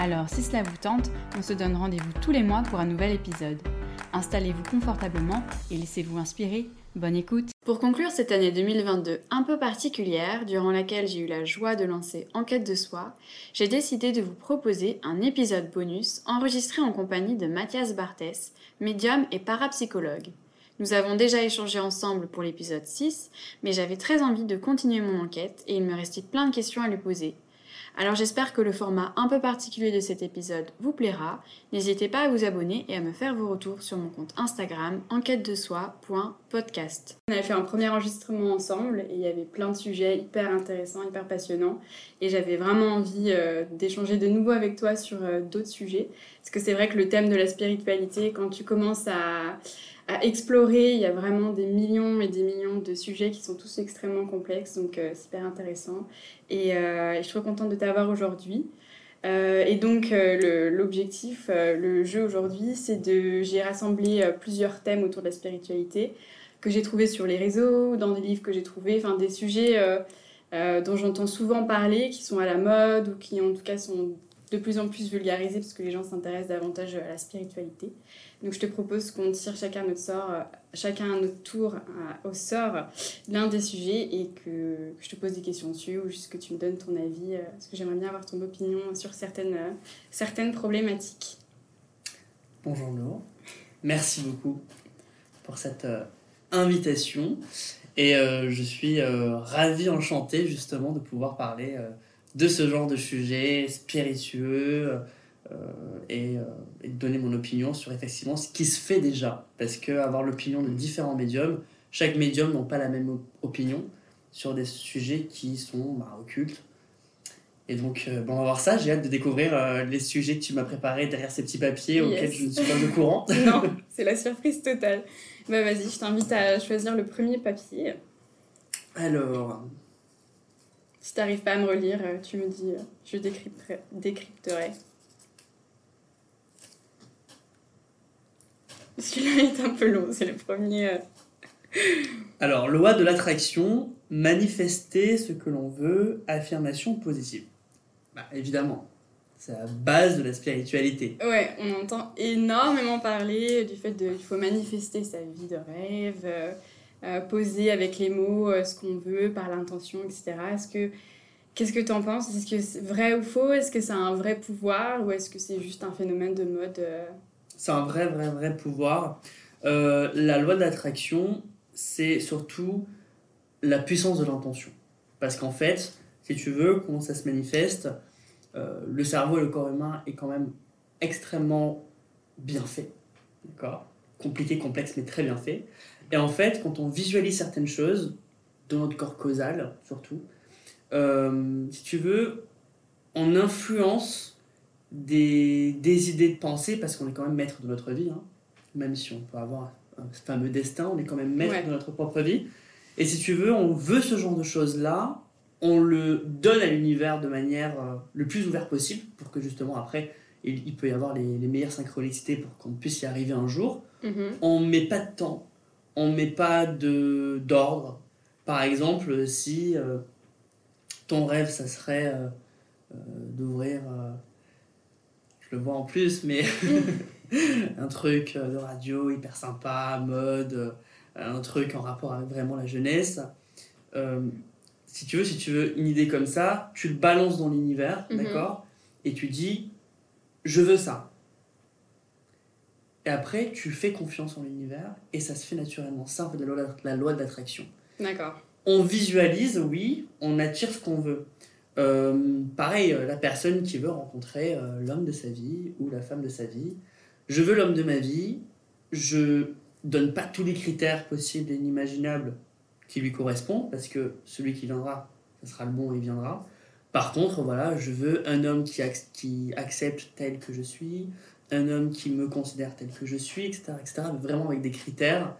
Alors, si cela vous tente, on se donne rendez-vous tous les mois pour un nouvel épisode. Installez-vous confortablement et laissez-vous inspirer. Bonne écoute Pour conclure cette année 2022 un peu particulière, durant laquelle j'ai eu la joie de lancer Enquête de soi, j'ai décidé de vous proposer un épisode bonus enregistré en compagnie de Mathias Barthès, médium et parapsychologue. Nous avons déjà échangé ensemble pour l'épisode 6, mais j'avais très envie de continuer mon enquête et il me restait plein de questions à lui poser. Alors j'espère que le format un peu particulier de cet épisode vous plaira. N'hésitez pas à vous abonner et à me faire vos retours sur mon compte Instagram enquête de soi.podcast. On avait fait un premier enregistrement ensemble et il y avait plein de sujets hyper intéressants, hyper passionnants et j'avais vraiment envie euh, d'échanger de nouveau avec toi sur euh, d'autres sujets parce que c'est vrai que le thème de la spiritualité quand tu commences à à explorer. Il y a vraiment des millions et des millions de sujets qui sont tous extrêmement complexes, donc euh, super intéressant. Et, euh, et, je suis trop contente de t'avoir aujourd'hui. Euh, et donc l'objectif, le jeu aujourd'hui, c'est de j'ai rassemblé plusieurs thèmes autour de la spiritualité que j'ai trouvé sur les réseaux, dans des livres que j'ai trouvés, enfin des sujets dont j'entends souvent parler, qui sont à la mode ou qui en tout cas sont de plus en plus vulgarisés parce que les gens s'intéressent davantage à la spiritualité. Donc je te propose qu'on tire chacun notre sort, euh, chacun à notre tour euh, au sort l'un des sujets et que, je te pose des questions dessus ou juste que tu me donnes ton avis euh, parce que j'aimerais bien avoir ton opinion sur certaines, certaines problématiques. Bonjour Laure, merci beaucoup pour cette invitation et je suis ravi, enchanté justement de pouvoir parler de ce genre de sujet spiritueux euh, et, euh, et, donner mon opinion sur effectivement ce qui se fait déjà. Parce que avoir l'opinion de différents médiums, chaque médium n'a pas la même opinion sur des sujets qui sont bah, occultes. Et donc, euh, bon, on va voir ça. J'ai hâte de découvrir les sujets que tu m'as préparés derrière ces petits papiers auxquels je ne suis pas au courant. non, c'est la surprise totale. Bah vas-y, je t'invite à choisir le premier papier. Alors. Si tu n'arrives pas à me relire, tu me dis, je décrypterai. Celui-là est un peu long, c'est le premier. Euh. Alors, loi de l'attraction, manifester ce que l'on veut, affirmation positive. Bah, évidemment, c'est la base de la spiritualité. Ouais, on entend énormément parler du fait qu'il faut manifester sa vie de rêve, euh, euh, poser avec les mots ce qu'on veut par l'intention, etc. Est-ce que Qu'est-ce que tu en penses? Est-ce que c'est vrai ou faux? Est-ce que c'est un vrai pouvoir? Ou est-ce que c'est juste un phénomène de mode c'est un vrai, vrai, vrai pouvoir. Euh, la loi de l'attraction, c'est surtout la puissance de l'intention. Parce qu'en fait, si tu veux, comment ça se manifeste, euh, le cerveau et le corps humain est quand même extrêmement bien fait. D'accord? Compliqué, complexe, mais très bien fait. Et en fait, quand on visualise certaines choses, dans notre corps causal surtout, euh, si tu veux, on influence des, des, idées de pensée, parce qu'on est quand même maître de notre vie, hein. même si on peut avoir un fameux destin, on est quand même maître de notre propre vie. Et si tu veux, on veut ce genre de choses-là, on le donne à l'univers de manière euh, le plus ouverte possible, pour que justement après, il, peut y avoir les, les, meilleures synchronicités pour qu'on puisse y arriver un jour. Mm-hmm. On ne met pas de temps, on ne met pas d'ordre. Par exemple, si euh, ton rêve, ça serait euh, d'ouvrir je le vois en plus, mais un truc de radio hyper sympa, mode, euh, un truc en rapport avec vraiment la jeunesse. Euh, si tu veux, si tu veux une idée comme ça, tu le balances dans l'univers, mhm. d'accord? Et tu dis, je veux ça. Et après, tu fais confiance en l'univers et ça se fait naturellement. Ça, en fait, la loi, la loi de l'attraction. D'accord. On visualise, oui, on attire ce qu'on veut. Euh, pareil, euh, la personne qui veut rencontrer euh, l'homme de sa vie ou la femme de sa vie. Je veux l'homme de ma vie, je donne pas tous les critères possibles et inimaginables qui lui correspondent, parce que celui qui viendra, ce sera le bon et il viendra. Par contre, voilà, je veux un homme qui, accepte tel que je suis, un homme qui me considère tel que je suis, etc. etc. vraiment avec des critères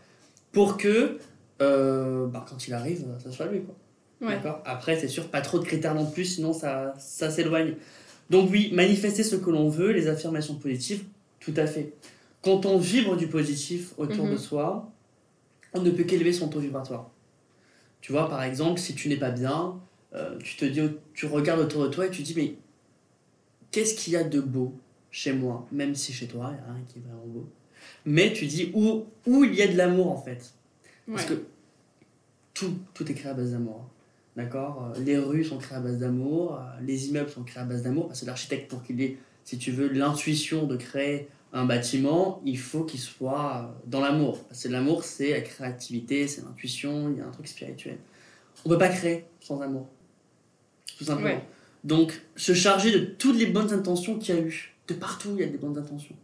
pour que bah, quand il arrive, ça soit lui. Quoi. Ouais. Après, c'est sûr, pas trop de critères non plus, sinon ça, ça s'éloigne. Donc oui, manifester ce que l'on veut, les affirmations positives, tout à fait. Quand on vibre du positif autour Mhm. de soi, on ne peut qu'élever son taux vibratoire. Tu vois, par exemple, si tu n'es pas bien, euh, tu te dis, tu regardes autour de toi et tu te dis, mais qu'est-ce qu'il y a de beau chez moi, même si chez toi, il n'y a rien qui est vraiment beau. Mais tu dis où, où il y a de l'amour en fait. Parce que tout, tout est créé à base d'amour. D'accord Euh, Les rues sont créées à base d'amour, euh, les immeubles sont créés à base d'amour, parce que l'architecte, pour qu'il ait, si tu veux, l'intuition de créer un bâtiment, il faut qu'il soit euh, dans l'amour. Parce que l'amour, c'est la créativité, c'est l'intuition, il y a un truc spirituel. On ne peut pas créer sans amour. Tout simplement. Ouais. Donc, se charger de toutes les bonnes intentions qu'il y a eu. De partout, il y a des bonnes intentions.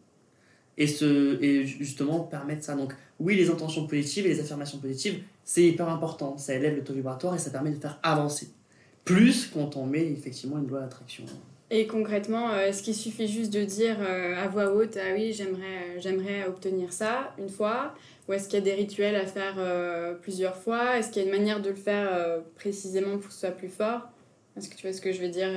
Et, se, et justement, permettre ça. Donc, oui, les intentions positives et les affirmations positives, c'est hyper important. Ça élève le taux vibratoire et ça permet de faire avancer. Plus quand on met effectivement une loi d'attraction. Et concrètement, euh, est-ce qu'il suffit juste de dire euh, à voix haute Ah oui, j'aimerais, euh, j'aimerais obtenir ça une fois? Ou est-ce qu'il y a des rituels à faire plusieurs fois? Est-ce qu'il y a une manière de le faire précisément pour que ce soit plus fort? Est-ce que tu vois ce que je veux dire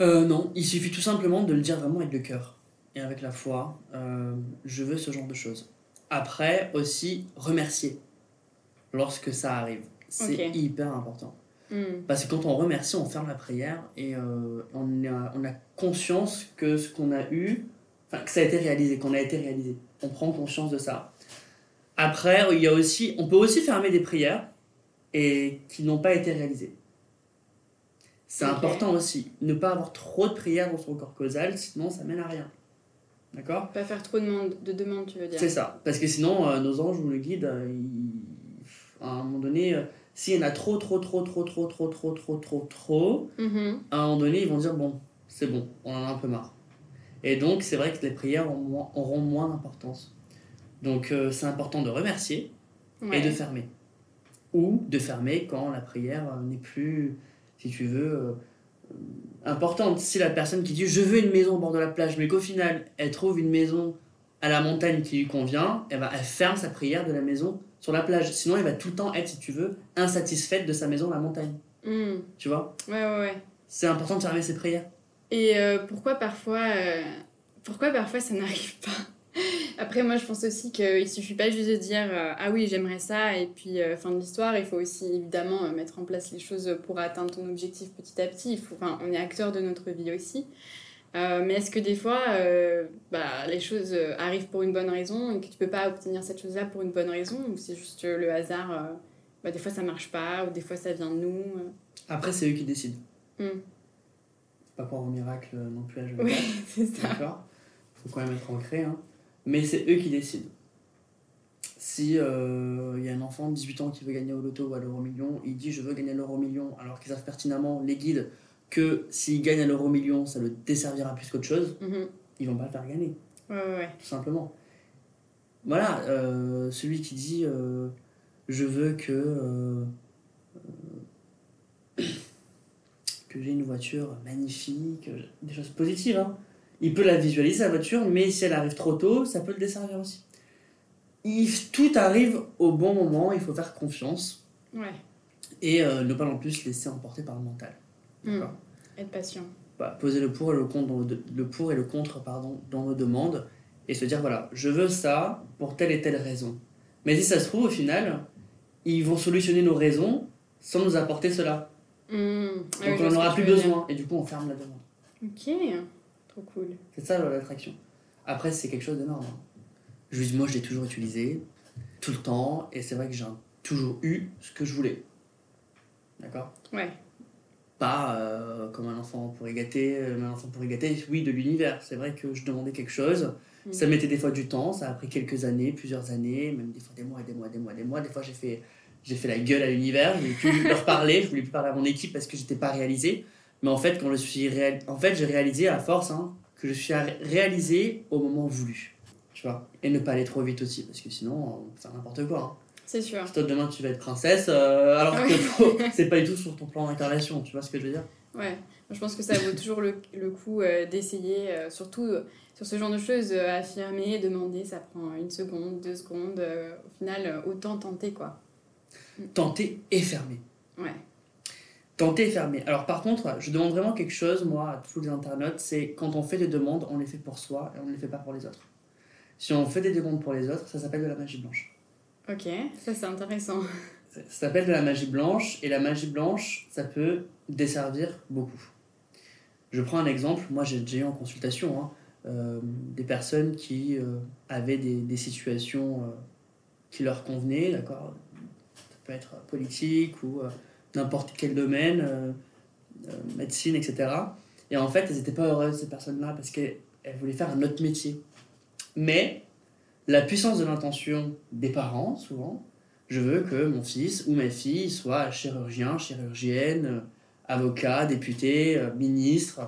Euh, non, il suffit tout simplement de le dire vraiment avec le cœur et avec la foi. Euh, je veux ce genre de choses. Après, aussi, remercier lorsque ça arrive. C'est hyper important. Hmm. Parce que quand on remercie, on ferme la prière et euh, on, a, on a conscience que ce qu'on a eu, enfin que ça a été réalisé, qu'on a été réalisé. On prend conscience de ça. Après, il y a aussi, on peut aussi fermer des prières et qui n'ont pas été réalisées. C'est important aussi. Ne pas avoir trop de prières dans son corps causal, sinon ça mène à rien. D'accord Pas faire trop de, demande- de demandes, tu veux dire C'est ça. Parce que sinon, euh, nos anges ou le guide, euh, à un moment donné, euh, s'il y en a trop, trop, trop, trop, trop, trop, trop, trop, trop, trop, Mhm. à un moment donné, ils vont dire bon, c'est bon, on en a un peu marre. Et donc, c'est vrai que les prières auront moins, auront moins d'importance. Donc, euh, c'est important de remercier Ouais. et de fermer. Ou de fermer quand la prière euh, n'est plus, si tu veux, euh, euh, importante. Si la personne qui dit je veux une maison au bord de la plage, mais qu'au final, elle trouve une maison à la montagne qui lui convient, eh ben, elle ferme sa prière de la maison sur la plage. Sinon, elle va tout le temps être, si tu veux, insatisfaite de sa maison à la montagne. Hmm. Tu vois? Ouais, ouais, ouais. C'est important de fermer ses prières. Et euh, pourquoi parfois, euh, pourquoi parfois ça n'arrive pas? Après, moi, je pense aussi qu'il suffit pas juste de dire euh, ah oui, j'aimerais ça, et puis euh, fin de l'histoire. Il faut aussi évidemment euh, mettre en place les choses pour atteindre ton objectif petit à petit. Il faut, on est acteur de notre vie aussi. Euh, mais est-ce que des fois, bah, les choses arrivent pour une bonne raison et que tu peux pas obtenir cette chose-là pour une bonne raison, ou c'est juste le hasard bah, Des fois, ça marche pas, ou des fois, ça vient de nous. Après, c'est eux qui décident. Faut pas croire au miracle non plus à. Oui, c'est ça. D'accord Faut quand même être ancré. Hein. Mais c'est eux qui décident. Si euh, il y a un enfant de 18 ans qui veut gagner au loto ou à l'euro million, il dit je veux gagner l'euro million, alors qu'ils savent pertinemment, les guides, que s'il gagne à l'euro million, ça le desservira plus qu'autre chose, Mhm. ils vont pas le faire gagner, Ouais, ouais, ouais. tout simplement. Voilà, euh, celui qui dit euh, je veux que, euh, euh, que j'ai une voiture magnifique, euh, des choses positives. Hein. Il peut la visualiser, la voiture, mais si elle arrive trop tôt, ça peut le desservir aussi. Il- tout arrive au bon moment, il faut faire confiance Ouais. et euh, ne pas non plus se laisser emporter par le mental. D'accord. Être patient. Bah, poser le pour et le contre, dans le pour et le contre pardon, dans demandes et se dire voilà, je veux ça pour telle et telle raison. Mais si ça se trouve, au final, ils vont solutionner nos raisons sans nous apporter cela. Mmh. Ah Donc on n'en aura plus besoin et du coup on ferme la demande. Ok, trop cool. C'est ça l'attraction. Après, c'est quelque chose d'énorme. dis, moi je l'ai toujours utilisé, tout le temps, et c'est vrai que j'ai toujours eu ce que je voulais. D'accord? Ouais. pas euh, comme un enfant pourrait gâter, euh, un enfant pourrait gâter, oui, de l'univers. C'est vrai que je demandais quelque chose, Mm. ça mettait des fois du temps, ça a pris quelques années, plusieurs années, même des fois des mois des mois, des mois, des mois. Des fois, j'ai fait, j'ai fait la gueule à l'univers, je voulais plus leur parler, je voulais plus parler à mon équipe parce que j'étais pas réalisé. Mais en fait, quand je suis réal... en fait, j'ai réalisé à force hein, que je suis ré- réalisé au moment voulu, tu vois? Et ne pas aller trop vite aussi, parce que sinon, on peut faire n'importe quoi. hein. C'est sûr. Si toi demain tu vas être princesse, euh, alors que c'est pas du tout sur ton plan d'incarnation, tu vois ce que je veux dire? Ouais, je pense que ça vaut toujours le, le coup euh, d'essayer, euh, surtout sur ce genre de choses, affirmer, demander, ça prend une seconde, deux secondes. au final, autant tenter quoi. Tenter et fermer. Ouais. Tenter et fermer. Alors par contre, je demande vraiment quelque chose, moi, à tous les internautes, c'est quand on fait des demandes, on les fait pour soi et on ne les fait pas pour les autres. Si on fait des demandes pour les autres, ça s'appelle de la magie blanche. Ok, ça c'est intéressant. Ça, s'appelle de la magie blanche, et la magie blanche, ça peut desservir beaucoup. Je prends un exemple, moi j'ai déjà eu en consultation hein, euh, des personnes qui euh, avaient des, des situations euh, qui leur convenaient, d'accord? Ça peut être politique ou n'importe quel domaine, médecine, etc. Et en fait, elles n'étaient pas heureuses, ces personnes-là, parce qu'elles voulaient faire un autre métier. Mais la puissance de l'intention des parents, souvent, je veux que mon fils ou ma fille soit chirurgien, chirurgienne, avocat, député, euh, ministre.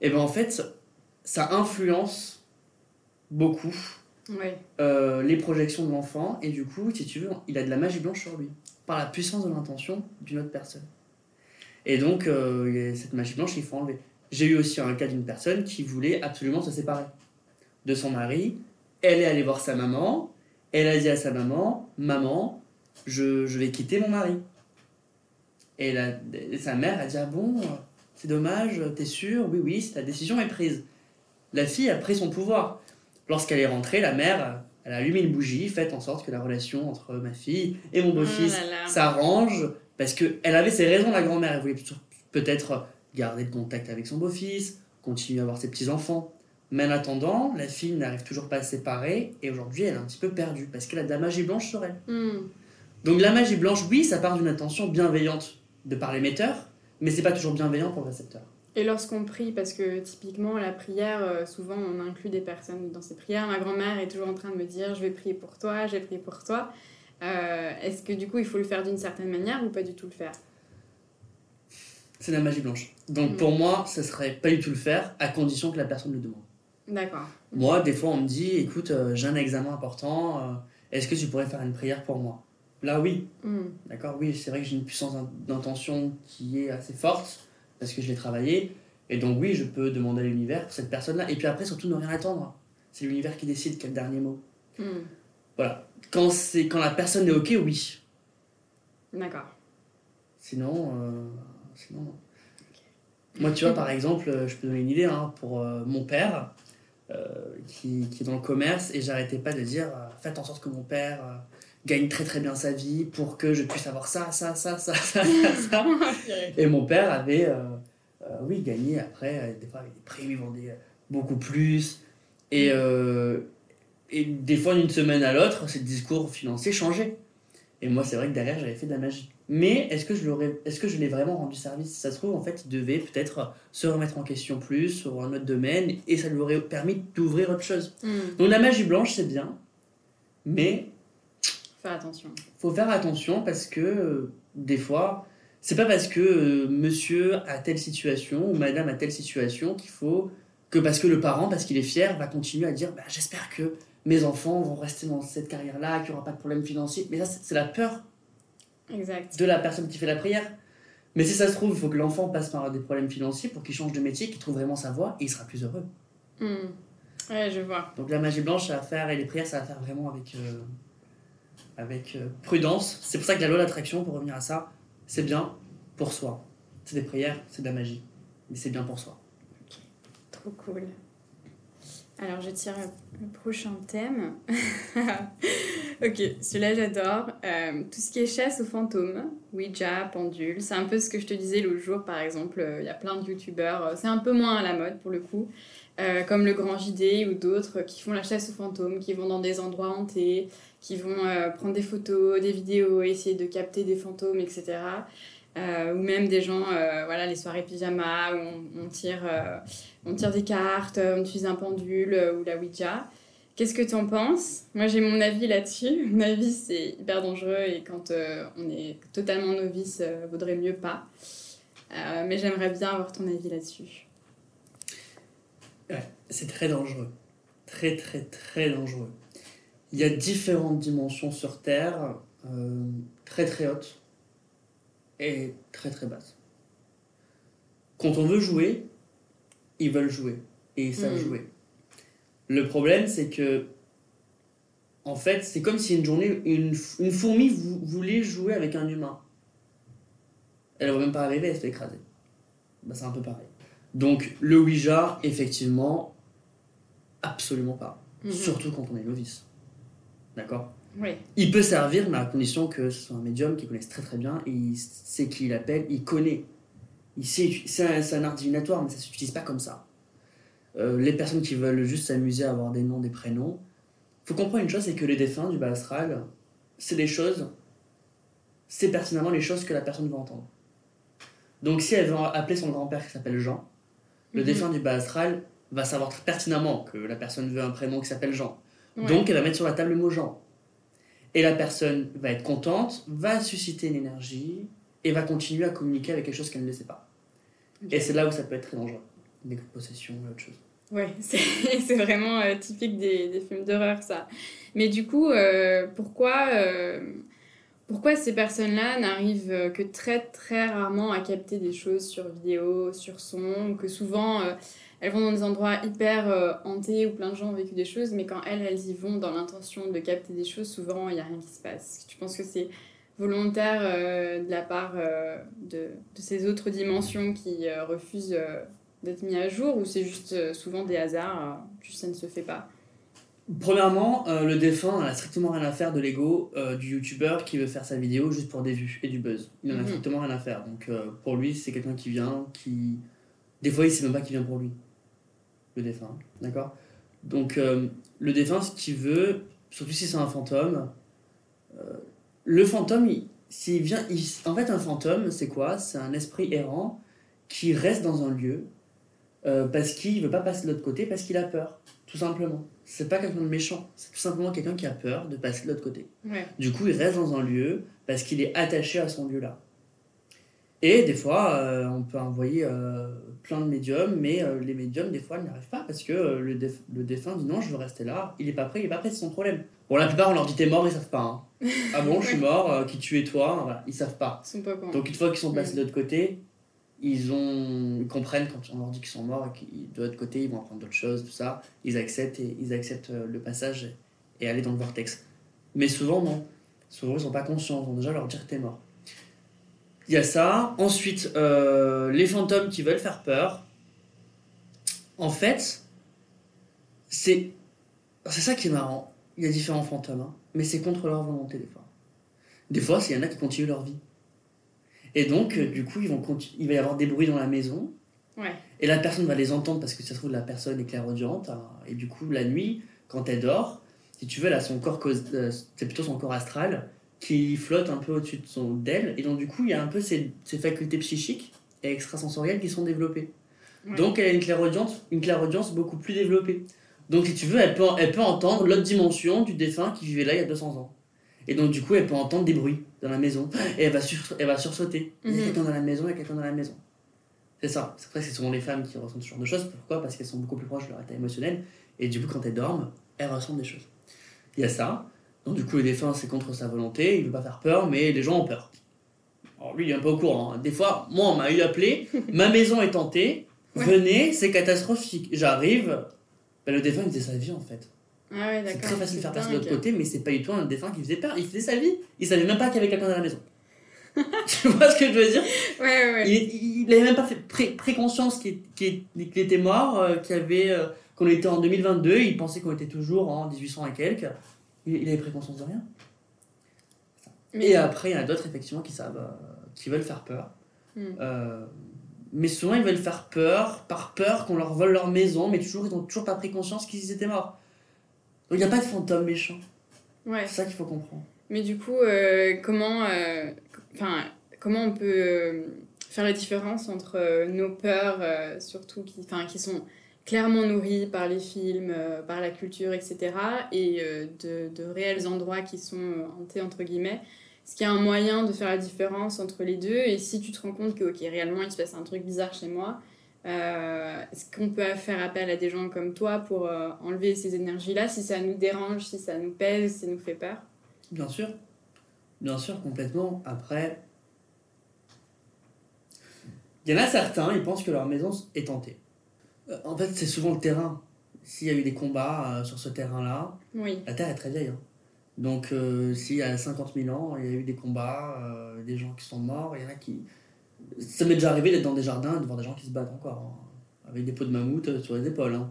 Et bien en fait, ça influence beaucoup euh, les projections de l'enfant. Et du coup, si tu veux, il a de la magie blanche sur lui, par la puissance de l'intention d'une autre personne. Et donc, euh, cette magie blanche, il faut enlever. J'ai eu aussi un cas d'une personne qui voulait absolument se séparer de son mari elle est allée voir sa maman. Elle a dit à sa maman Maman, je, je vais quitter mon mari. Et, sa mère a dit Ah bon, c'est dommage, t'es sûr Oui, oui, ta décision est prise. La fille a pris son pouvoir. Lorsqu'elle est rentrée, la mère, elle a allumé une bougie, fait en sorte que la relation entre ma fille et mon beau-fils oh s'arrange. Parce qu'elle avait ses raisons, la grand-mère. Elle voulait peut-être garder le contact avec son beau-fils, continuer à avoir ses petits-enfants. Mais en attendant, la fille n'arrive toujours pas à se séparer et aujourd'hui elle est un petit peu perdue parce qu'elle a de la magie blanche sur elle. Hmm. Donc la magie blanche, oui, ça part d'une intention bienveillante de par l'émetteur, mais c'est pas toujours bienveillant pour le récepteur. Et lorsqu'on prie, parce que typiquement la prière, euh, souvent on inclut des personnes dans ces prières. Ma grand-mère est toujours en train de me dire je vais prier pour toi, je vais prier pour toi. Euh, est-ce que du coup il faut le faire d'une certaine manière ou pas du tout le faire? C'est la magie blanche. Donc hmm. pour moi, ce serait pas du tout le faire à condition que la personne le demande. D'accord. Moi, des fois, on me dit écoute, euh, j'ai un examen important, euh, est-ce que tu pourrais faire une prière pour moi? Là, oui. Hmm. D'accord, oui, c'est vrai que j'ai une puissance d'intention qui est assez forte parce que je l'ai travaillé. Et donc, oui, je peux demander à l'univers pour cette personne-là. Et puis après, surtout, ne rien attendre. C'est l'univers qui décide quel dernier mot. Hmm. Voilà. Quand, quand la personne est OK, oui. D'accord. Sinon, euh, sinon Moi, tu vois, par exemple, je peux donner une idée hein, pour mon père. Euh, qui, qui, est dans le commerce et j'arrêtais pas de dire euh, faites en sorte que mon père euh, gagne très très bien sa vie pour que je puisse avoir ça, ça, ça, ça, ça, ça. et mon père avait, oui, gagné après, des fois avec des prix, il vendait beaucoup plus. Et, et des fois, d'une semaine à l'autre, ce discours financier changeait. Et moi, c'est vrai que derrière, j'avais fait de la magie. Mais est-ce que je l'aurais, est-ce que je l'ai vraiment rendu service? Ça se trouve, en fait, il devait peut-être se remettre en question plus sur un autre domaine et ça lui aurait permis d'ouvrir autre chose. Hmm. Donc la magie blanche, c'est bien, mais faire attention. Faut faire attention parce que euh, des fois, c'est pas parce que euh, monsieur a telle situation ou madame a telle situation qu'il faut que parce que le parent, parce qu'il est fier, va continuer à dire bah, j'espère que mes enfants vont rester dans cette carrière-là, qu'il n'y aura pas de problème financier. Mais ça, c'est la peur exact. de la personne qui fait la prière. Mais si ça se trouve, il faut que l'enfant passe par des problèmes financiers pour qu'il change de métier, qu'il trouve vraiment sa voie et il sera plus heureux. Hmm. Ouais, je vois. Donc la magie blanche, à faire et les prières, ça va faire vraiment avec, euh, avec euh, prudence. C'est pour ça que la loi d'attraction, pour revenir à ça, c'est bien pour soi. C'est des prières, c'est de la magie. Mais c'est bien pour soi. Trop cool. Alors, je tire le prochain thème. ok, celui-là j'adore. Euh, tout ce qui est chasse aux fantômes, Ouija, pendule, c'est un peu ce que je te disais l'autre jour par exemple. Euh, il y a plein de youtubeurs, c'est un peu moins à la mode pour le coup, comme le Grand JD ou d'autres qui font la chasse aux fantômes, qui vont dans des endroits hantés, qui vont prendre des photos, des vidéos, essayer de capter des fantômes, etc. Euh, ou même des gens, euh, voilà, les soirées pyjama où on, tire, euh, on tire des cartes, on utilise un pendule ou la Ouija. Qu'est-ce que tu en penses? Moi, j'ai mon avis là-dessus. Mon avis, c'est hyper dangereux et quand on est totalement novice, vaudrait mieux pas. mais j'aimerais bien avoir ton avis là-dessus. C'est très dangereux. Très, très, très dangereux. Il y a différentes dimensions sur Terre euh, très très haute et très très basse. Quand on veut jouer, ils veulent jouer et ils savent Mhm. jouer. Le problème, c'est que, en fait, c'est comme si une journée, une, une fourmi vou- voulait jouer avec un humain. Elle va même pas arriver, elle se fait écraser. Bah, c'est un peu pareil. Donc, le Ouija, effectivement, absolument pas. Mhm. Surtout quand on est novice. D'accord Oui. Il peut servir, mais à condition que ce soit un médium qui connaisse très très bien, et il sait qui il appelle, il connaît. Il sait, c'est un, un art divinatoire, mais ça ne s'utilise pas comme ça. Euh, les personnes qui veulent juste s'amuser à avoir des noms, des prénoms, faut comprendre une chose, c'est que les défunts du bas astral, c'est des choses, c'est pertinemment les choses que la personne va entendre. Donc si elle veut appeler son grand-père qui s'appelle Jean, le Mhm. défunt du bas astral va savoir très pertinemment que la personne veut un prénom qui s'appelle Jean. Ouais. Donc, elle va mettre sur la table le mot Jean. Et la personne va être contente, va susciter une énergie et va continuer à communiquer avec quelque chose qu'elle ne sait pas. Et c'est là où ça peut être très dangereux. Des possessions et autre chose. Ouais, c'est vraiment euh, typique des, des films d'horreur, ça. Mais du coup, euh, pourquoi, euh, pourquoi ces personnes-là n'arrivent que très très rarement à capter des choses sur vidéo, sur son, ou que souvent elles vont dans des endroits hyper euh, hantés où plein de gens ont vécu des choses, mais quand elles, elles y vont dans l'intention de capter des choses, souvent il n'y a rien qui se passe. Tu penses que c'est volontaire euh, de la part euh, de, de ces autres dimensions qui refusent d'être mis à jour ou c'est juste souvent des hasards, juste ça ne se fait pas? Premièrement, le défunt n'a strictement rien à faire de l'ego du youtubeur qui veut faire sa vidéo juste pour des vues et du buzz. Il n'en a Mhm. strictement rien à faire. Donc pour lui, c'est quelqu'un qui vient, qui. Des fois, il sait même pas qui vient pour lui. Le défunt. D'accord? Donc euh, le défunt, ce qu'il veut, surtout si c'est un fantôme, euh, le fantôme, il- s'il vient. il- en fait, un fantôme, c'est quoi? C'est un esprit errant qui reste dans un lieu euh, parce qu'il veut pas passer de l'autre côté, parce qu'il a peur, tout simplement. C'est pas quelqu'un de méchant, c'est tout simplement quelqu'un qui a peur de passer de l'autre côté. Ouais. Du coup, il reste dans un lieu parce qu'il est attaché à son lieu-là. Et des fois, euh, on peut envoyer euh, plein de médiums, mais euh, les médiums, des fois, n'y arrivent pas parce que le, déf- le défunt dit non, je veux rester là, il est pas prêt, il est pas prêt, c'est son problème. Bon, la plupart, on leur dit t'es mort, ils savent pas. hein. ah bon, je suis mort, qui tu es toi Voilà, Ils savent pas. Ils sont pas contents. Donc une fois qu'ils sont passés de l'autre côté, ils, ont, ils comprennent quand on leur dit qu'ils sont morts et qu'ils de l'autre côté ils vont apprendre d'autres choses, tout ça. Ils acceptent et ils acceptent le passage et aller dans le vortex. Mais souvent non. Souvent ils sont pas conscients, ils vont déjà leur dire t'es mort. Il y a ça. Ensuite, euh, les fantômes qui veulent faire peur. En fait, c'est c'est ça qui est marrant. Il y a différents fantômes, hein, mais c'est contre leur volonté des fois. Des fois, il y en a qui continuent leur vie. Et donc, euh, du coup, ils vont il va y avoir des bruits dans la maison. Ouais. Et la personne va les entendre parce que ça se trouve, la personne est clairaudiente. hein. et du coup, la nuit, quand elle dort, si tu veux, elle a son corps, euh, c'est plutôt son corps astral qui flotte un peu au-dessus de son d'elle. Et donc, du coup, il y a un peu ces, ces facultés psychiques et extrasensorielles qui sont développées. Ouais. Donc, elle a une clairaudience, une clairaudience beaucoup plus développée. Donc, si tu veux, elle peut, elle peut entendre l'autre dimension du défunt qui vivait là il y a 200 ans. Et donc, du coup, elle peut entendre des bruits dans la maison. Et elle va, sur- elle va sursauter. Il y a Mhm. quelqu'un dans la maison, il y a quelqu'un dans la maison. C'est ça. C'est que c'est souvent les femmes qui ressentent ce genre de choses. Pourquoi? Parce qu'elles sont beaucoup plus proches de leur état émotionnel. Et du coup, quand elles dorment, elles ressentent des choses. Il y a ça. Donc, du coup, le défunt, c'est contre sa volonté. Il veut pas faire peur, mais les gens ont peur. Alors, lui, il est un peu au courant. hein. Des fois, moi, on m'a eu appelé. ma maison est tentée. Ouais. Venez, c'est catastrophique. J'arrive. Ben, le défunt, il faisait sa vie, en fait. Ah ouais, C'est très facile de faire passer de l'autre côté, mais c'est pas du tout un défunt qui faisait peur. Il faisait sa vie. Il savait même pas qu'il y avait quelqu'un dans la maison. tu vois ce que je veux dire? Ouais, ouais, il, il avait même pas fait pré- préconscience qu'il était mort, euh, y avait, euh, qu'on était en 2022, il pensait qu'on était toujours en 1800 et quelques. Il, avait préconscience de rien. Mais- Et après, il y en a d'autres, effectivement, qui savent, euh, qui veulent faire peur. Hmm. Euh, mais souvent, ils veulent faire peur, par peur qu'on leur vole leur maison, mais toujours, ils n'ont toujours pas pris conscience qu'ils étaient morts. Donc, il n'y a pas de fantôme méchant. Ouais. C'est ça qu'il faut comprendre. Mais du coup, euh, comment, enfin, comment on peut faire la différence entre nos peurs, surtout qui, qui sont clairement nourries par les films, euh, par la culture, etc., et euh, de, réels endroits qui sont euh, hantés, entre guillemets qu'il y a un moyen de faire la différence entre les deux Et si tu te rends compte que, ok, réellement, il se passe un truc bizarre chez moi, est-ce qu'on peut faire appel à des gens comme toi pour enlever ces énergies-là, si ça nous dérange, si ça nous pèse, si ça nous fait peur? Bien sûr. Bien sûr, complètement. Après, il y en a certains, ils pensent que leur maison est tentée. Euh, En fait, c'est souvent le terrain. S'il y a eu des combats euh, sur ce terrain-là, Oui. la terre est très vieille. hein. Donc, euh, s'il y a 50 000 ans, il y a eu des combats, euh, des gens qui sont morts, il y en a qui. Ça m'est déjà arrivé d'être dans des jardins et de voir des gens qui se battent encore, hein, avec des peaux de mammouth sur les épaules. hein.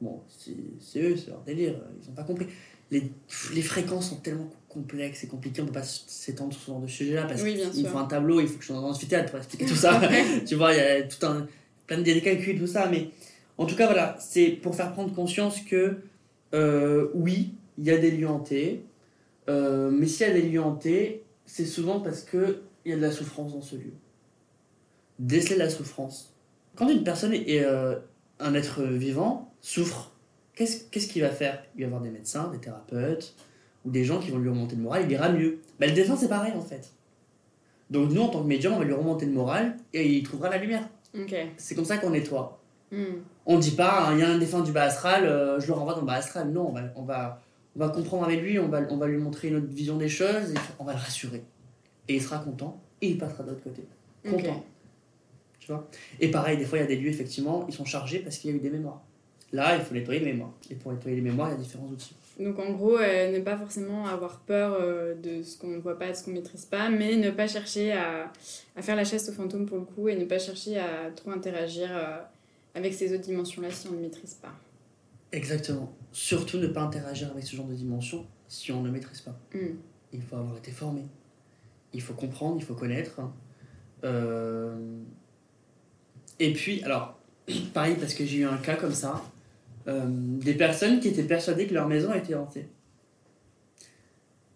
Bon, c'est eux, c'est leur délire, ils n'ont pas compris. Les, les fréquences sont tellement complexes et compliquées, on ne peut pas s'étendre sur ce genre de sujet-là parce Oui, qu'il faut un tableau, il faut que je sois dans un amphithéâtre pour expliquer tout ça. tu vois, il y a tout un, plein de calculs, tout ça, mais en tout cas, voilà, c'est pour faire prendre conscience que euh, oui, il y a des lieux hantés, euh, mais s'il y a des lieux hantés, c'est souvent parce qu'il y a de la souffrance dans ce lieu. Déceler la souffrance. Quand une personne est euh, un être vivant, souffre, qu'est-ce qu'il va faire? Il va avoir des médecins, des thérapeutes, ou des gens qui vont lui remonter le moral, il ira mieux. Bah, le défunt, c'est pareil en fait. Donc nous, en tant que médium, on va lui remonter le moral et il trouvera la lumière. C'est comme ça qu'on nettoie. Hmm. On dit pas, hein, il y a un défunt du bas astral, euh, je le renvoie dans le bas astral. Non, on va, on va, on va comprendre avec lui, on va, on va lui montrer une autre vision des choses, et on va le rassurer. Et il sera content, et il passera de l'autre côté. Content. Tu vois? Et pareil, des fois, il y a des lieux, effectivement, ils sont chargés parce qu'il y a eu des mémoires. Là, il faut nettoyer les mémoires. Et pour nettoyer les mémoires, il y a différents outils. Donc en gros, euh, ne pas forcément avoir peur euh, de ce qu'on ne voit pas, de ce qu'on ne maîtrise pas, mais ne pas chercher à, à faire la chasse aux fantômes pour le coup et ne pas chercher à trop interagir euh, avec ces autres dimensions-là si on ne maîtrise pas. Exactement. Surtout ne pas interagir avec ce genre de dimension si on ne maîtrise pas. Hmm. Il faut avoir été formé. Il faut comprendre, il faut connaître. Euh, Et puis, alors, pareil, parce que j'ai eu un cas comme ça, euh, des personnes qui étaient persuadées que leur maison était hantée.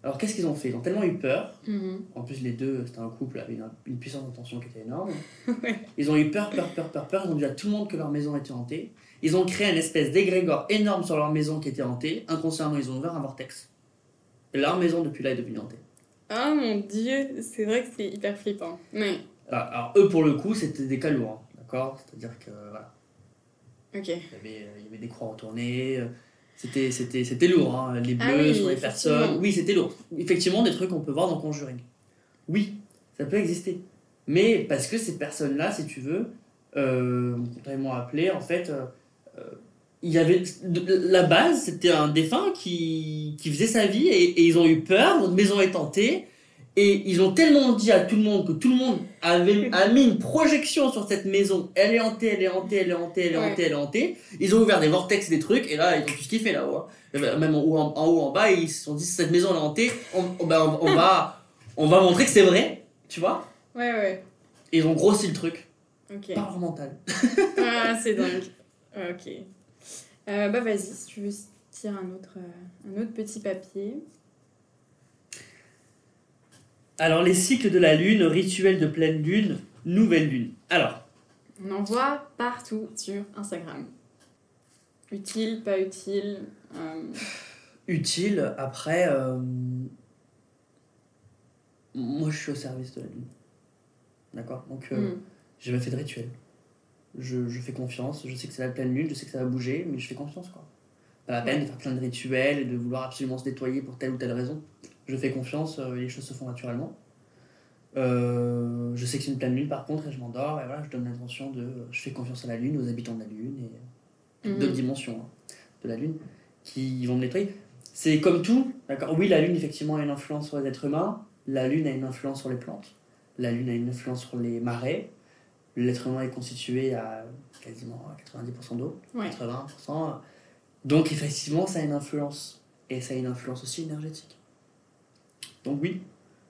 Alors, qu'est-ce qu'ils ont fait? Ils ont tellement eu peur. Mhm. En plus, les deux, c'était un couple avec une, une puissance d'intention qui était énorme. Ils ont eu peur, peur, peur, peur, peur. Ils ont dit à tout le monde que leur maison était hantée. Ils ont créé une espèce d'égrégore énorme sur leur maison qui était hantée. Inconsciemment, ils ont ouvert un vortex. Et leur maison, depuis là, est devenue hantée. Oh mon dieu, c'est vrai que c'est hyper flippant. Mais, Alors, alors, eux, pour le coup, c'était des cas lourds. hein, D'accord? C'est-à-dire que, voilà. Ok. Il y avait, euh, il y avait des croix retournées. euh, C'était, c'était, c'était lourd, hein, les bleus Ah oui, sur les personnes. Oui, c'était lourd. Effectivement, des trucs qu'on peut voir dans Conjuring. Oui, ça peut exister. Mais parce que ces personnes-là, si tu veux, euh, compagnon m'a appelé, en fait, euh, il y avait. La base, c'était un défunt qui, qui faisait sa vie et, et ils ont eu peur, notre maison est hantée. Et ils ont tellement dit à tout le monde que tout le monde avait, a mis une projection sur cette maison. Elle est hantée, elle est hantée, elle est hantée, elle est hantée, elle est hantée. Ils ont ouvert des vortex, des trucs, et là, ils ont tous kiffé là-haut. Et ben, Même en haut, en, en haut, en bas, ils se sont dit cette maison elle est hantée, on, on- ben, on- on va, on va montrer que c'est vrai, tu vois. Ouais, ouais. Et ils ont grossi le truc, Ok. par mental. Ah, c'est dingue. Ok. Euh, bah vas-y, si tu veux tirer un autre, euh, un autre petit papier. Alors, les cycles de la lune, rituel de pleine lune, nouvelle lune. Alors, On en voit partout sur Instagram. Utile, pas utile. euh, utile, après, euh, moi je suis au service de la lune. D'accord? Donc, euh, hmm. j'ai jamais fait de rituel. Je, je fais confiance, je sais que c'est la pleine lune, je sais que ça va bouger, mais je fais confiance quoi. Pas la peine de faire plein de rituels et de vouloir absolument se nettoyer pour telle ou telle raison. Je fais confiance, euh, les choses se font naturellement. Euh, je sais que c'est une pleine lune par contre et je m'endors et voilà, je donne l'intention de. Je fais confiance à la lune, aux habitants de la lune et Mhm. d'autres dimensions hein, de la lune qui vont me nettoyer. C'est comme tout, d'accord Oui, la lune effectivement a une influence sur les êtres humains, la lune a une influence sur les plantes, la lune a une influence sur les marais. L'être humain est constitué à quasiment à 90% d'eau, Ouais. 80%. Donc effectivement, ça a une influence. Et ça a une influence aussi énergétique. Donc oui,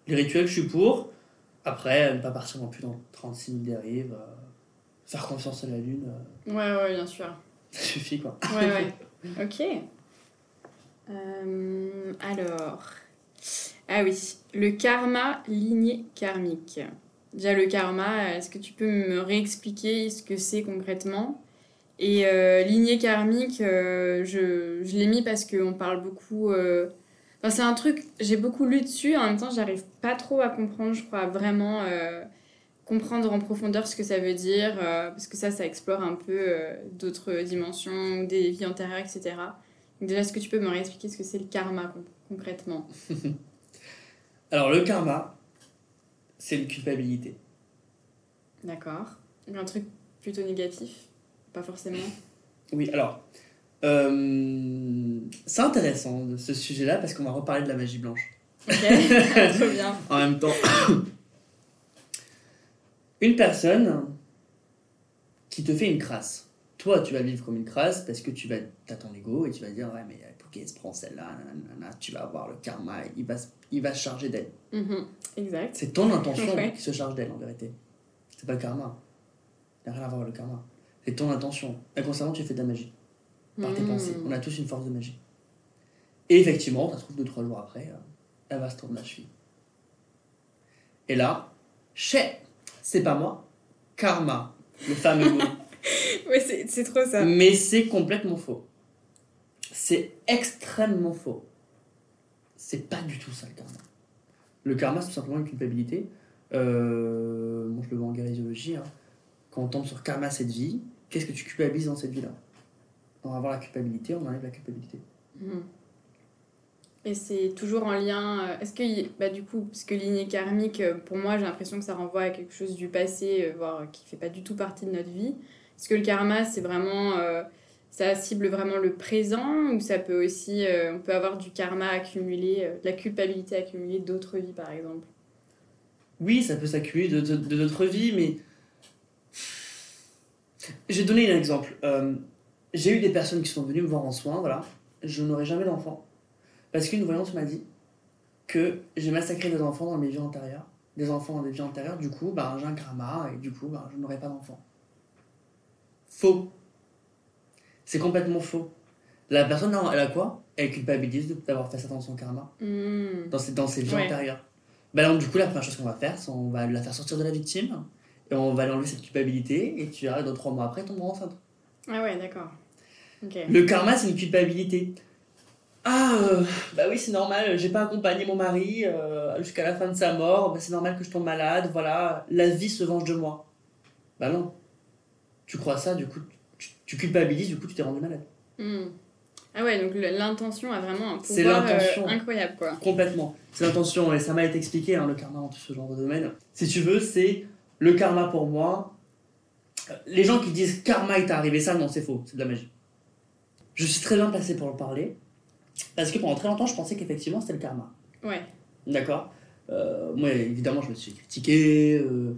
les rituels, je suis pour. Après, ne pas partir non plus dans 36 000 dérives. euh, faire confiance à la lune, euh, Ouais, ouais, bien sûr. ça suffit quoi. Ouais, ouais. Ok. Euh, alors. Ah oui, le karma lignée karmique. Déjà, le karma, est-ce que tu peux me réexpliquer ce que c'est concrètement? Et lignée karmique, je, je l'ai mis parce qu'on parle beaucoup. Enfin, c'est un truc, j'ai beaucoup lu dessus, en même temps, j'arrive pas trop à comprendre, je crois, vraiment. euh, comprendre en profondeur ce que ça veut dire, euh, parce que ça, ça explore un peu euh, d'autres dimensions, des vies antérieures, etc. Donc déjà, est-ce que tu peux me réexpliquer ce que c'est le karma con- concrètement? Alors, le karma, c'est une culpabilité. D'accord. Un truc plutôt négatif? Pas forcément? Oui, alors, euh, c'est intéressant ce sujet-là parce qu'on va reparler de la magie blanche. Ok, bien. En même temps, une personne qui te fait une crasse. Toi, tu vas vivre comme une crasse parce que tu vas, as ton ego et tu vas dire Ouais, mais pour qu'elle se prend celle-là, tu vas avoir le karma, il va, se- il va se charger d'elle. Mhm, Exact. C'est ton intention Ouais. qui se charge d'elle en vérité. C'est pas le karma. Il n'y a rien à voir avec le karma. C'est ton intention. Inconsciemment, tu fais de la magie. Par tes Mhm. pensées. On a tous une force de magie. Et effectivement, ça se trouve deux, trois jours après, elle va se tourner la cheville. Et là, chez, c'est pas moi, karma, le fameux mot. Ouais, c'est c'est trop ça. Mais c'est complètement faux. C'est extrêmement faux. C'est pas du tout ça le karma. Le karma, c'est tout simplement une culpabilité. Euh, moi, je le vois en guérisiologie. hein. Quand on tombe sur karma cette vie, qu'est-ce que tu culpabilises dans cette vie-là? On va avoir la culpabilité, on enlève la culpabilité. Mhm. Et c'est toujours en lien. euh, Est-ce que, y- bah, du coup, parce que lignée karmique, euh, pour moi, j'ai l'impression que ça renvoie à quelque chose du passé, euh, voire qui fait pas du tout partie de notre vie. Est-ce que le karma, c'est vraiment. euh, ça cible vraiment le présent ou ça peut aussi. euh, on peut avoir du karma accumulé, euh, de la culpabilité accumulée d'autres vies, par exemple? Oui, ça peut s'accumuler de, de, de notre vie, mais. J'ai donné un exemple. J'ai eu des personnes qui sont venues me voir en soins, voilà. Je n'aurai jamais d'enfant. Parce qu'une voyante m'a dit que j'ai massacré des enfants dans mes vies antérieures. Des enfants dans des vies antérieures, du coup, ben, j'ai un karma et du coup, ben, je n'aurai pas d'enfant. Faux. C'est complètement faux. La personne, elle a quoi? Elle culpabilise d'avoir fait ça dans son karma Hmm. dans ses, dans ses vies Ouais. antérieures. Bah donc, du coup, la première chose qu'on va faire, c'est on va la faire sortir de la victime et on va lui enlever cette culpabilité et tu verras, dans trois mois après, elle tombera enceinte. Ah ouais, d'accord. Le karma, c'est une culpabilité. Ah, euh, bah oui, c'est normal, j'ai pas accompagné mon mari euh, jusqu'à la fin de sa mort, bah c'est normal que je tombe malade, voilà, la vie se venge de moi. Bah non. Tu crois ça, du coup, tu, tu culpabilises, du coup, tu t'es rendu malade. Hmm. Ah ouais, donc l'intention a vraiment un C'est pouvoir euh, incroyable, quoi. Complètement. C'est l'intention, et ça m'a été expliqué, hein, le karma dans tout ce genre de domaine. Si tu veux, c'est le karma pour moi. Les gens qui disent karma est arrivé ça, non, c'est faux, c'est de la magie. Je suis très bien placé pour en parler, parce que pendant très longtemps, je pensais qu'effectivement c'était le karma. Ouais. D'accord? Euh, Moi, évidemment, je me suis critiqué, euh,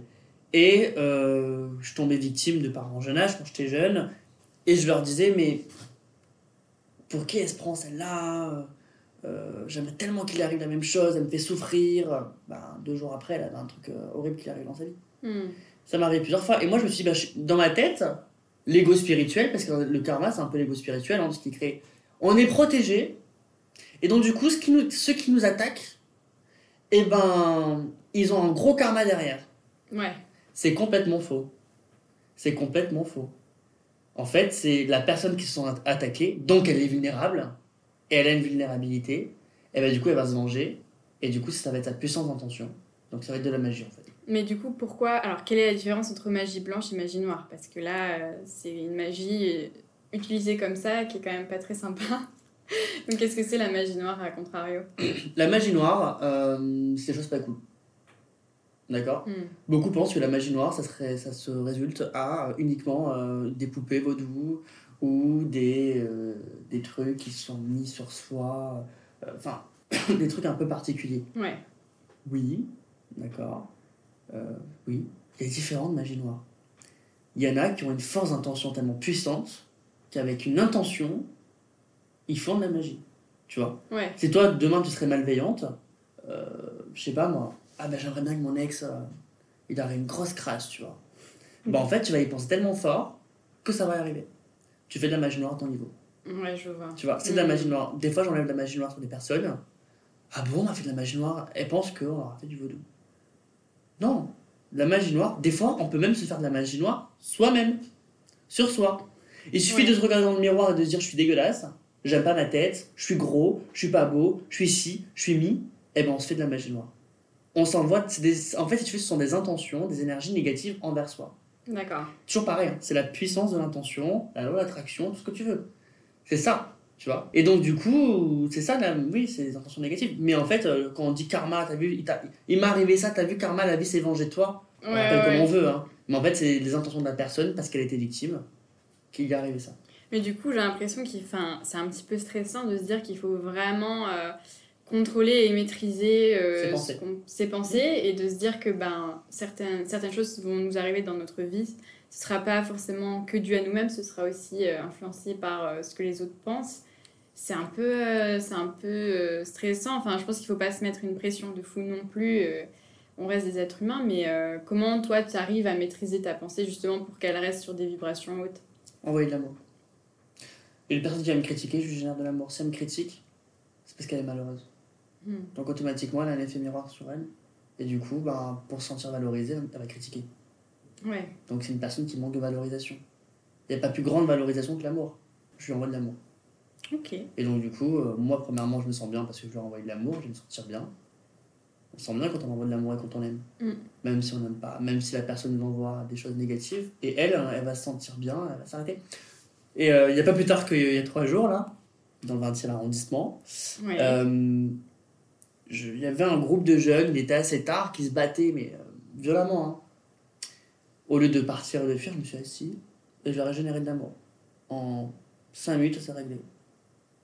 et euh, je tombais victime de parents en jeune âge quand j'étais jeune, et je leur disais, mais pour qui elle se prend celle-là? Euh, J'aimerais tellement qu'il arrive la même chose, elle me fait souffrir. Ben, deux jours après, elle avait un truc horrible qui arrive dans sa vie. Hmm. Ça arrivé plusieurs fois, et moi je me suis dit, bah, je- dans ma tête, l'ego spirituel, parce que le karma c'est un peu l'ego spirituel, hein, ce qui crée. On est protégé, et donc du coup, ce qui nous, ceux qui nous attaquent, eh ben, ils ont un gros karma derrière. Ouais. C'est complètement faux. C'est complètement faux. En fait, c'est la personne qui se sent at- attaquée, donc elle est vulnérable, et elle a une vulnérabilité, et ben du coup elle va se venger, et du coup ça va être sa puissance d'intention. Donc ça va être de la magie en fait. Mais du coup, pourquoi Alors, quelle est la différence entre magie blanche et magie noire? Parce que là, euh, c'est une magie euh, utilisée comme ça qui est quand même pas très sympa. Donc, qu'est-ce que c'est la magie noire à contrario? La magie noire, euh, c'est des choses pas cool. D'accord? Hmm. Beaucoup pensent que la magie noire, ça, serait, ça se résulte à uniquement euh, des poupées vaudou ou des, euh, des trucs qui sont mis sur soi. Enfin, des trucs un peu particuliers. Ouais. Oui, d'accord. Euh, oui, il y a différentes magies noires. Il y en a qui ont une force d'intention tellement puissante qu'avec une intention, ils font de la magie. Tu vois? Ouais. si toi, demain, tu serais malveillante, euh, je sais pas moi, ah ben j'aimerais bien que mon ex, euh, il aurait une grosse crasse, tu vois. Bah en fait, tu vas y penser tellement fort que ça va y arriver. Tu fais de la magie noire à ton niveau. Ouais, je vois. Tu vois, c'est de la Mhm. magie noire. Des fois, j'enlève de la magie noire sur des personnes. Ah bon, on a fait de la magie noire? Elles pensent qu'on leur a fait du vaudou. Non, la magie noire, des fois, on peut même se faire de la magie noire soi-même, sur soi. Il suffit Ouais. de se regarder dans le miroir et de se dire je suis dégueulasse, j'aime pas ma tête, je suis gros, je suis pas beau, je suis ci, je suis mi. Et ben on se fait de la magie noire. On s'envoie, des- en fait, si tu veux, ce sont des intentions, des énergies négatives envers soi. D'accord. Toujours pareil, hein, c'est la puissance de l'intention, la loi d'attraction, tout ce que tu veux. C'est ça. Tu vois Et donc, du coup, c'est ça, oui, c'est des intentions négatives. Mais en fait, euh, quand on dit karma, t'as vu, il, il m'est arrivé ça, t'as vu, karma, la vie s'est vengée de toi. On Ouais, ouais, comme ouais. on veut, hein. Mais en fait, c'est les intentions de la personne, parce qu'elle était victime, qu'il lui est arrivé ça. Mais du coup, j'ai l'impression enfin, c'est un petit peu stressant de se dire qu'il faut vraiment euh, contrôler et maîtriser euh, Ses pensées. ses et de se dire que ben, certaines, certaines choses vont nous arriver dans notre vie. Ce sera pas forcément que dû à nous-mêmes, ce sera aussi euh, influencé par ce que les autres pensent. C'est un peu, euh, c'est un peu euh, stressant. Enfin, je pense qu'il faut pas se mettre une pression de fou non plus. euh, on reste des êtres humains, mais comment toi tu arrives à maîtriser ta pensée justement pour qu'elle reste sur des vibrations hautes? Envoyer de l'amour. Et une personne qui va me critiquer, je lui génère de l'amour. Si elle me critique, c'est parce qu'elle est malheureuse. Hmm. Donc automatiquement, elle a un effet miroir sur elle. Et du coup, ben, pour se sentir valorisée, elle va critiquer. Ouais. Donc c'est une personne qui manque de valorisation. Il n'y a pas plus grande valorisation que l'amour. Je lui envoie de l'amour. Ok. Et donc du coup, euh, moi premièrement, je me sens bien parce que je ai envoyé de l'amour, je vais me sentir bien. On se sent bien quand on envoie de l'amour et quand on aime. Mm. Même si on n'aime pas, même si la personne nous envoie des choses négatives. Et elle, hein, elle va se sentir bien, elle va s'arrêter. Et euh, il n'y a pas plus tard qu'il y a trois jours, là, dans le 20e arrondissement, Ouais. euh, il y avait un groupe de jeunes, il était assez tard, qui se battaient, mais violemment. hein. Au lieu de partir et de fuir, je me suis assis et je leur ai généré de l'amour. En 5 minutes, ça s'est réglé.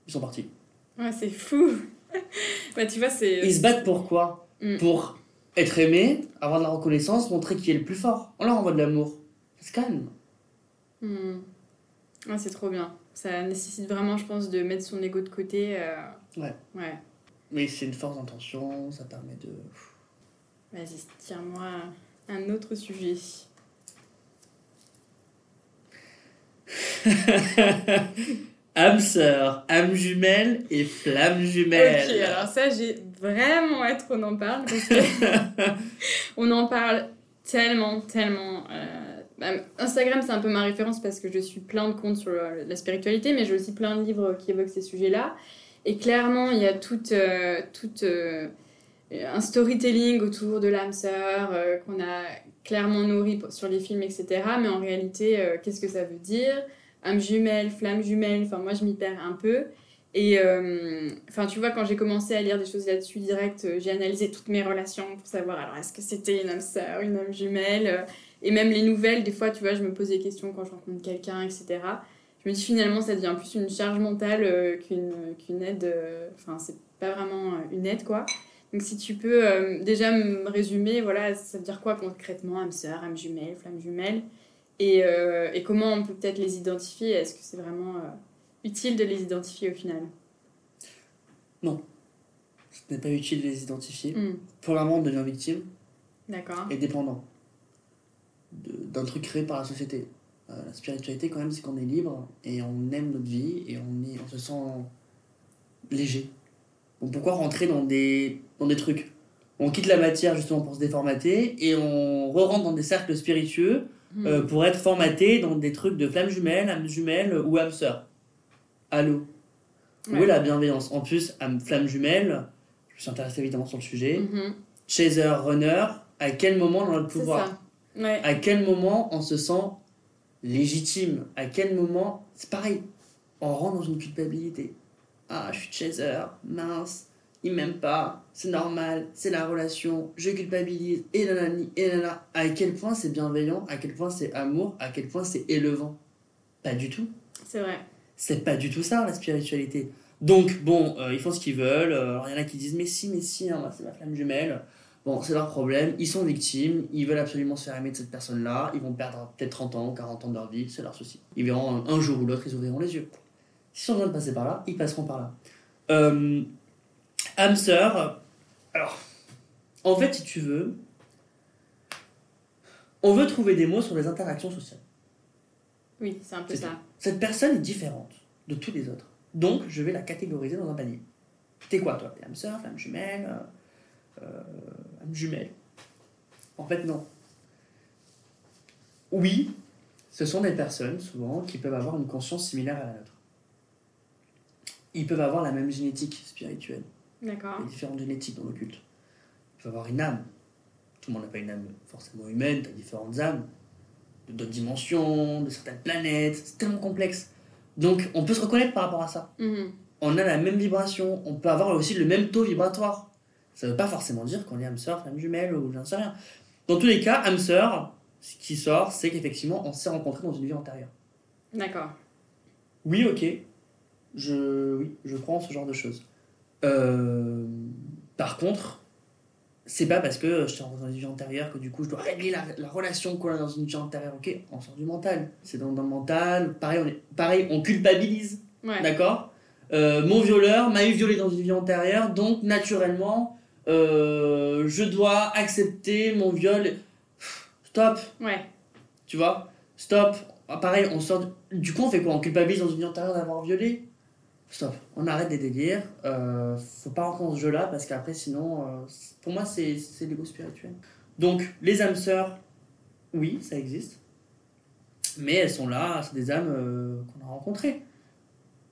Ils sont partis. Ouais, c'est fou. bah, tu vois, c'est. Ils se battent pour quoi? Mm. Pour être aimés, avoir de la reconnaissance, montrer qui est le plus fort. On leur envoie de l'amour. Ça se calme. Hmm. Ouais, c'est trop bien. Ça nécessite vraiment, je pense, de mettre son ego de côté. euh, Ouais. Ouais. Mais c'est une force d'intention, ça permet de. Vas-y, tire-moi un autre sujet. âme sœur, âme jumelle et flamme jumelle. Ok, alors ça, j'ai vraiment hâte qu'on en parle parce que on en parle tellement, tellement. euh, bah, Instagram, c'est un peu ma référence parce que je suis plein de comptes sur euh, la spiritualité, mais j'ai aussi plein de livres qui évoquent ces sujets-là. Et clairement, il y a tout, euh, tout euh, un storytelling autour de l'âme sœur qu'on a clairement nourri pour- sur les films, etc. Mais en réalité, qu'est-ce que ça veut dire? Âme jumelle, flamme jumelle, enfin moi je m'y perds un peu. Et euh, enfin tu vois, quand j'ai commencé à lire des choses là-dessus direct, euh, j'ai analysé toutes mes relations pour savoir alors est-ce que c'était une âme sœur, une âme jumelle, euh, et même les nouvelles, des fois tu vois, je me pose des questions quand je rencontre quelqu'un, etc. Je me dis finalement ça devient plus une charge mentale qu'une qu'une aide, enfin c'est pas vraiment une aide quoi. Donc si tu peux déjà me résumer, voilà, ça veut dire quoi concrètement, âme sœur, âme jumelle, flamme jumelle? Et, euh, et comment on peut peut-être les identifier? Est-ce que c'est vraiment euh, utile de les identifier au final? Ce n'est pas utile de les identifier. Hmm, Premièrement, on devient victime D'accord. et dépendant d'un truc créé par la société. Euh, la spiritualité, quand même, c'est qu'on est libre et on aime notre vie et on, est, on se sent léger. Donc pourquoi rentrer dans des, dans des trucs? On quitte la matière justement pour se déformater et on re-rentre dans des cercles spiritueux Hmm. euh, pour être formaté dans des trucs de flamme jumelle, âme jumelle ou âme sœur. Allô? Où Ouais. est la bienveillance? En plus, âme flamme jumelle, je me suis intéressé évidemment sur le sujet. Mhm, Chaser, runner, à quel moment on a le pouvoir? Ouais. À quel moment on se sent légitime? À quel moment? C'est pareil, on rentre dans une culpabilité. Ah, je suis chaser, mince, il m'aime pas, c'est normal, c'est la relation, je culpabilise, et nanani, et nanana. À quel point c'est bienveillant, à quel point c'est amour, à quel point c'est élevant Pas du tout. C'est vrai. C'est pas du tout ça la spiritualité. Donc, bon, euh, ils font ce qu'ils veulent. euh, alors, il y en a qui disent, mais si, mais si, hein, c'est ma flamme jumelle. Bon, c'est leur problème. Ils sont victimes. Ils veulent absolument se faire aimer de cette personne-là. Ils vont perdre peut-être 30 ans, 40 ans de leur vie. C'est leur souci. Ils verront un, un jour ou l'autre, ils ouvriront les yeux. S'ils ont besoin de passer par là, ils passeront par là. Euh, âme sœur. Alors, en fait, si tu veux, on veut trouver des mots sur les interactions sociales. Oui, c'est un peu ça. Cette personne est différente de tous les autres. Donc, je vais la catégoriser dans un panier. T'es quoi, toi? T'es âme sœur, jumelle euh, euh, âme jumelle En fait, non. Oui, ce sont des personnes, souvent, qui peuvent avoir une conscience similaire à la nôtre. Ils peuvent avoir la même génétique spirituelle, D'accord. les différentes génétiques dans l'occulte. Ils peuvent avoir une âme. Tout le monde n'a pas une âme forcément humaine, tu as différentes âmes, de d'autres dimensions, de certaines planètes, c'est tellement complexe. Donc, on peut se reconnaître par rapport à ça. Mhm. On a la même vibration, on peut avoir aussi le même taux vibratoire. Ça veut pas forcément dire qu'on est âme sœur, flamme jumelle ou j'en sais rien. Dans tous les cas, âme sœur, ce qui sort, c'est qu'effectivement, on s'est rencontrés dans une vie antérieure. D'accord. Oui, ok. Je, oui, je crois en ce genre de choses. Euh, par contre, c'est pas parce que je suis dans une vie antérieure que du coup je dois régler la, la relation qu'on a dans une vie antérieure. Ok, on sort du mental. C'est dans, dans le mental. Pareil, on, est, pareil, on culpabilise. Ouais. D'accord? Euh, Mon violeur m'a eu violé dans une vie antérieure, donc naturellement, euh, je dois accepter mon viol. Stop, Ouais. tu vois? Stop. Ah, pareil, on sort. Du... du coup, on fait quoi? On culpabilise dans une vie antérieure d'avoir violé? Stop. On arrête des délires. Euh, faut pas rentrer dans ce jeu-là parce qu'après, sinon, euh, pour moi, c'est c'est l'ego spirituel. Donc, les âmes sœurs, oui, ça existe. Mais elles sont là, c'est des âmes euh, qu'on a rencontrées.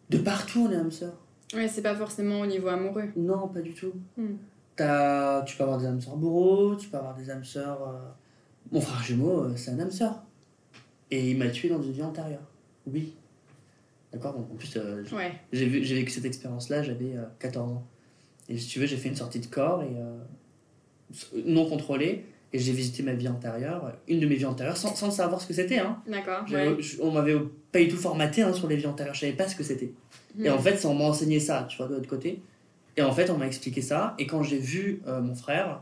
De partout, on est âmes sœurs. Ouais, c'est pas forcément au niveau amoureux. Non, pas du tout. Hmm. T'as- tu peux avoir des âmes sœurs bourreaux, tu peux avoir des âmes sœurs. Mon frère jumeau, c'est un âme sœur. Et il m'a tué dans une vie antérieure. Oui. D'accord Donc en plus, euh, Ouais. j'ai vécu cette expérience-là, j'avais euh, 14 ans. Et si tu veux, j'ai fait une sortie de corps et euh, non contrôlée. Et j'ai visité ma vie antérieure, une de mes vies antérieures, sans, sans savoir ce que c'était. Hein. D'accord. Ouais. On m'avait pas du tout formaté hein, sur les vies antérieures, je savais pas ce que c'était. Et en fait, c'est on m'a enseigné ça, tu vois, de l'autre côté. Et en fait, on m'a expliqué ça. Et quand j'ai vu euh, mon frère,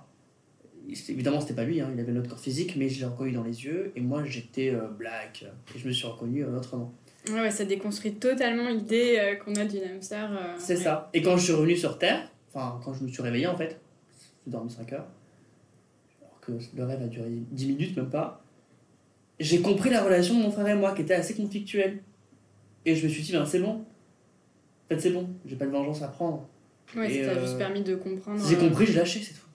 évidemment, c'était pas lui, hein, il avait notre corps physique, mais je l'ai reconnu dans les yeux. Et moi, j'étais euh, black. Et je me suis reconnu euh, autrement. Ouais, ouais, ça déconstruit totalement l'idée euh, qu'on a d'une âme sœur. euh, C'est ouais. ça. Et quand je suis revenu sur Terre, enfin, quand je me suis réveillé, en fait, j'ai dormi 5 heures, alors que le rêve a duré 10 minutes, même pas, j'ai compris la relation de mon frère et moi, qui était assez conflictuelle. Et je me suis dit, ben c'est bon. En fait, c'est bon, j'ai pas de vengeance à prendre. Ouais, Et, ça t'a euh, juste permis de comprendre. J'ai compris, j'ai lâché, c'est tout.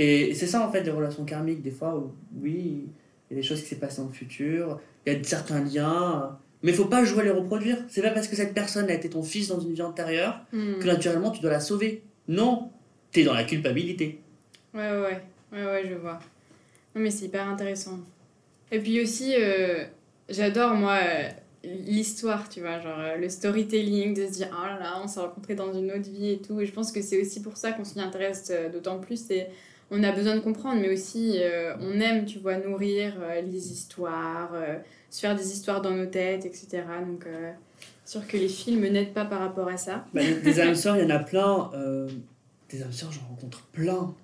Et c'est ça en fait les relations karmiques, des fois où oui, il y a des choses qui s'est passées dans le futur, il y a certains liens, mais faut pas jouer à les reproduire. C'est pas parce que cette personne a été ton fils dans une vie antérieure hmm. que naturellement tu dois la sauver. Non, t'es dans la culpabilité. Ouais, ouais, ouais, ouais, ouais, je vois. Non, mais c'est hyper intéressant. Et puis aussi, euh, j'adore, moi, euh, l'histoire, tu vois, genre euh, le storytelling, de se dire, oh là là, on s'est rencontrés dans une autre vie et tout. Et je pense que c'est aussi pour ça qu'on s'y intéresse d'autant plus. Et on a besoin de comprendre, mais aussi, on aime, tu vois, nourrir les histoires, se faire des histoires dans nos têtes, etc. Donc, euh, sûr que les films n'aident pas par rapport à ça. Bah, des- âmes sœurs, il y en a plein. euh, des âmes sœurs, j'en rencontre plein.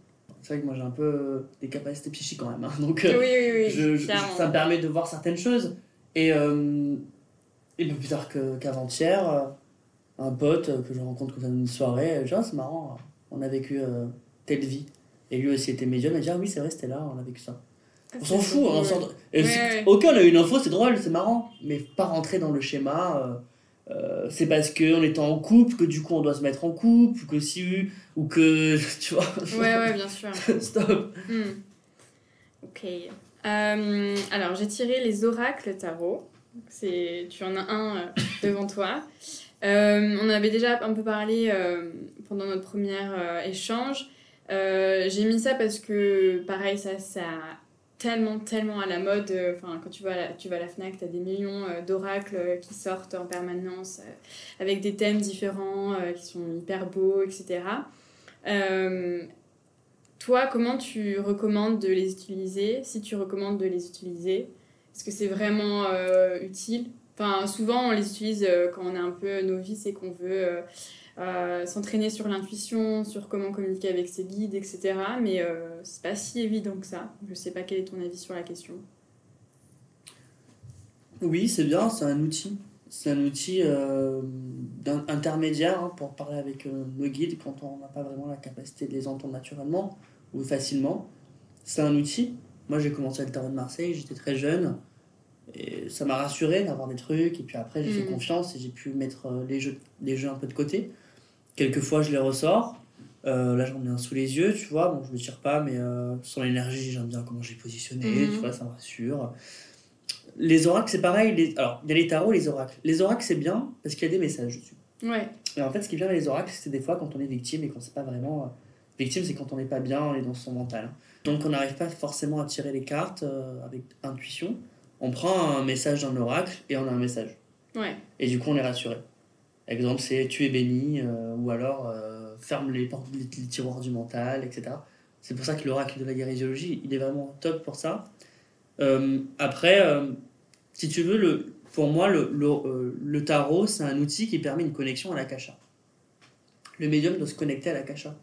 C'est vrai que moi j'ai un peu euh, des capacités psychiques quand même. hein, donc Oui, oui, oui, je- je- ça me permet de voir certaines choses. Et, euh, et plus tard qu'avant-hier, un pote que je rencontre comme une soirée, euh, genre, c'est marrant, on a vécu telle vie. Et lui aussi était médium, il m'a dit Ah oui, c'est vrai, c'était là, on a vécu ça. On s'en fout, hein, on s'en- et Ouais. Ok, on a eu une info, c'est drôle, c'est marrant, mais pas rentrer dans le schéma. euh, euh, c'est parce qu'on était en couple que du coup on doit se mettre en couple, ou que si, ou que. Tu vois Ouais, ouais, bien sûr. Stop Hmm. Ok. Euh, alors, j'ai tiré les oracles tarot. C'est, tu en as un euh, devant toi. Euh, on avait déjà un peu parlé pendant notre premier échange. J'ai mis ça parce que, pareil, ça, ça tellement, tellement à la mode. euh, Enfin, quand tu vas à la, tu vas à la Fnac, tu as des millions euh, d'oracles euh, qui sortent en permanence avec des thèmes différents qui sont hyper beaux, etc. Toi, comment tu recommandes de les utiliser? Si tu recommandes de les utiliser, est-ce que c'est vraiment utile? Enfin, souvent, on les utilise quand on est un peu novice et qu'on veut euh, s'entraîner sur l'intuition, sur comment communiquer avec ses guides, etc. Mais euh, c'est pas si évident que ça. Je sais pas quel est ton avis sur la question. Oui, c'est bien, c'est un outil. C'est un outil euh, intermédiaire hein, pour parler avec euh, nos guides quand on n'a pas vraiment la capacité de les entendre naturellement ou facilement. C'est un outil. Moi, j'ai commencé à le tarot de Marseille, j'étais très jeune. Et ça m'a rassuré d'avoir des trucs. Et puis après, j'ai fait Mhm. confiance et j'ai pu mettre euh, les, jeux, les jeux un peu de côté. Quelquefois, je les ressors. Euh, là, j'en ai un sous les yeux, tu vois. Bon, je me tire pas, mais euh, sur l'énergie, j'aime bien comment j'ai positionné, Mhm. tu vois, ça me rassure. Les oracles, c'est pareil. Les... Alors, il y a les tarots et les oracles. Les oracles, c'est bien parce qu'il y a des messages dessus. Ouais. Et en fait, ce qui bien avec les oracles, c'est des fois quand on est victime et qu'on sait pas vraiment. euh, Victime, c'est quand on n'est pas bien, on est dans son mental. Donc, on n'arrive pas forcément à tirer les cartes euh, avec intuition. On prend un message d'un oracle et on a un message. Ouais. Et du coup, on est rassuré. Exemple, c'est tu es béni, euh, ou alors euh, ferme les, portes, les, les tiroirs du mental, etc. C'est pour ça que l'oracle de la guérisologie, il est vraiment top pour ça. Euh, après, si tu veux, le, pour moi, le, le, le tarot, c'est un outil qui permet une connexion à l'akasha. Le médium doit se connecter à l'akasha.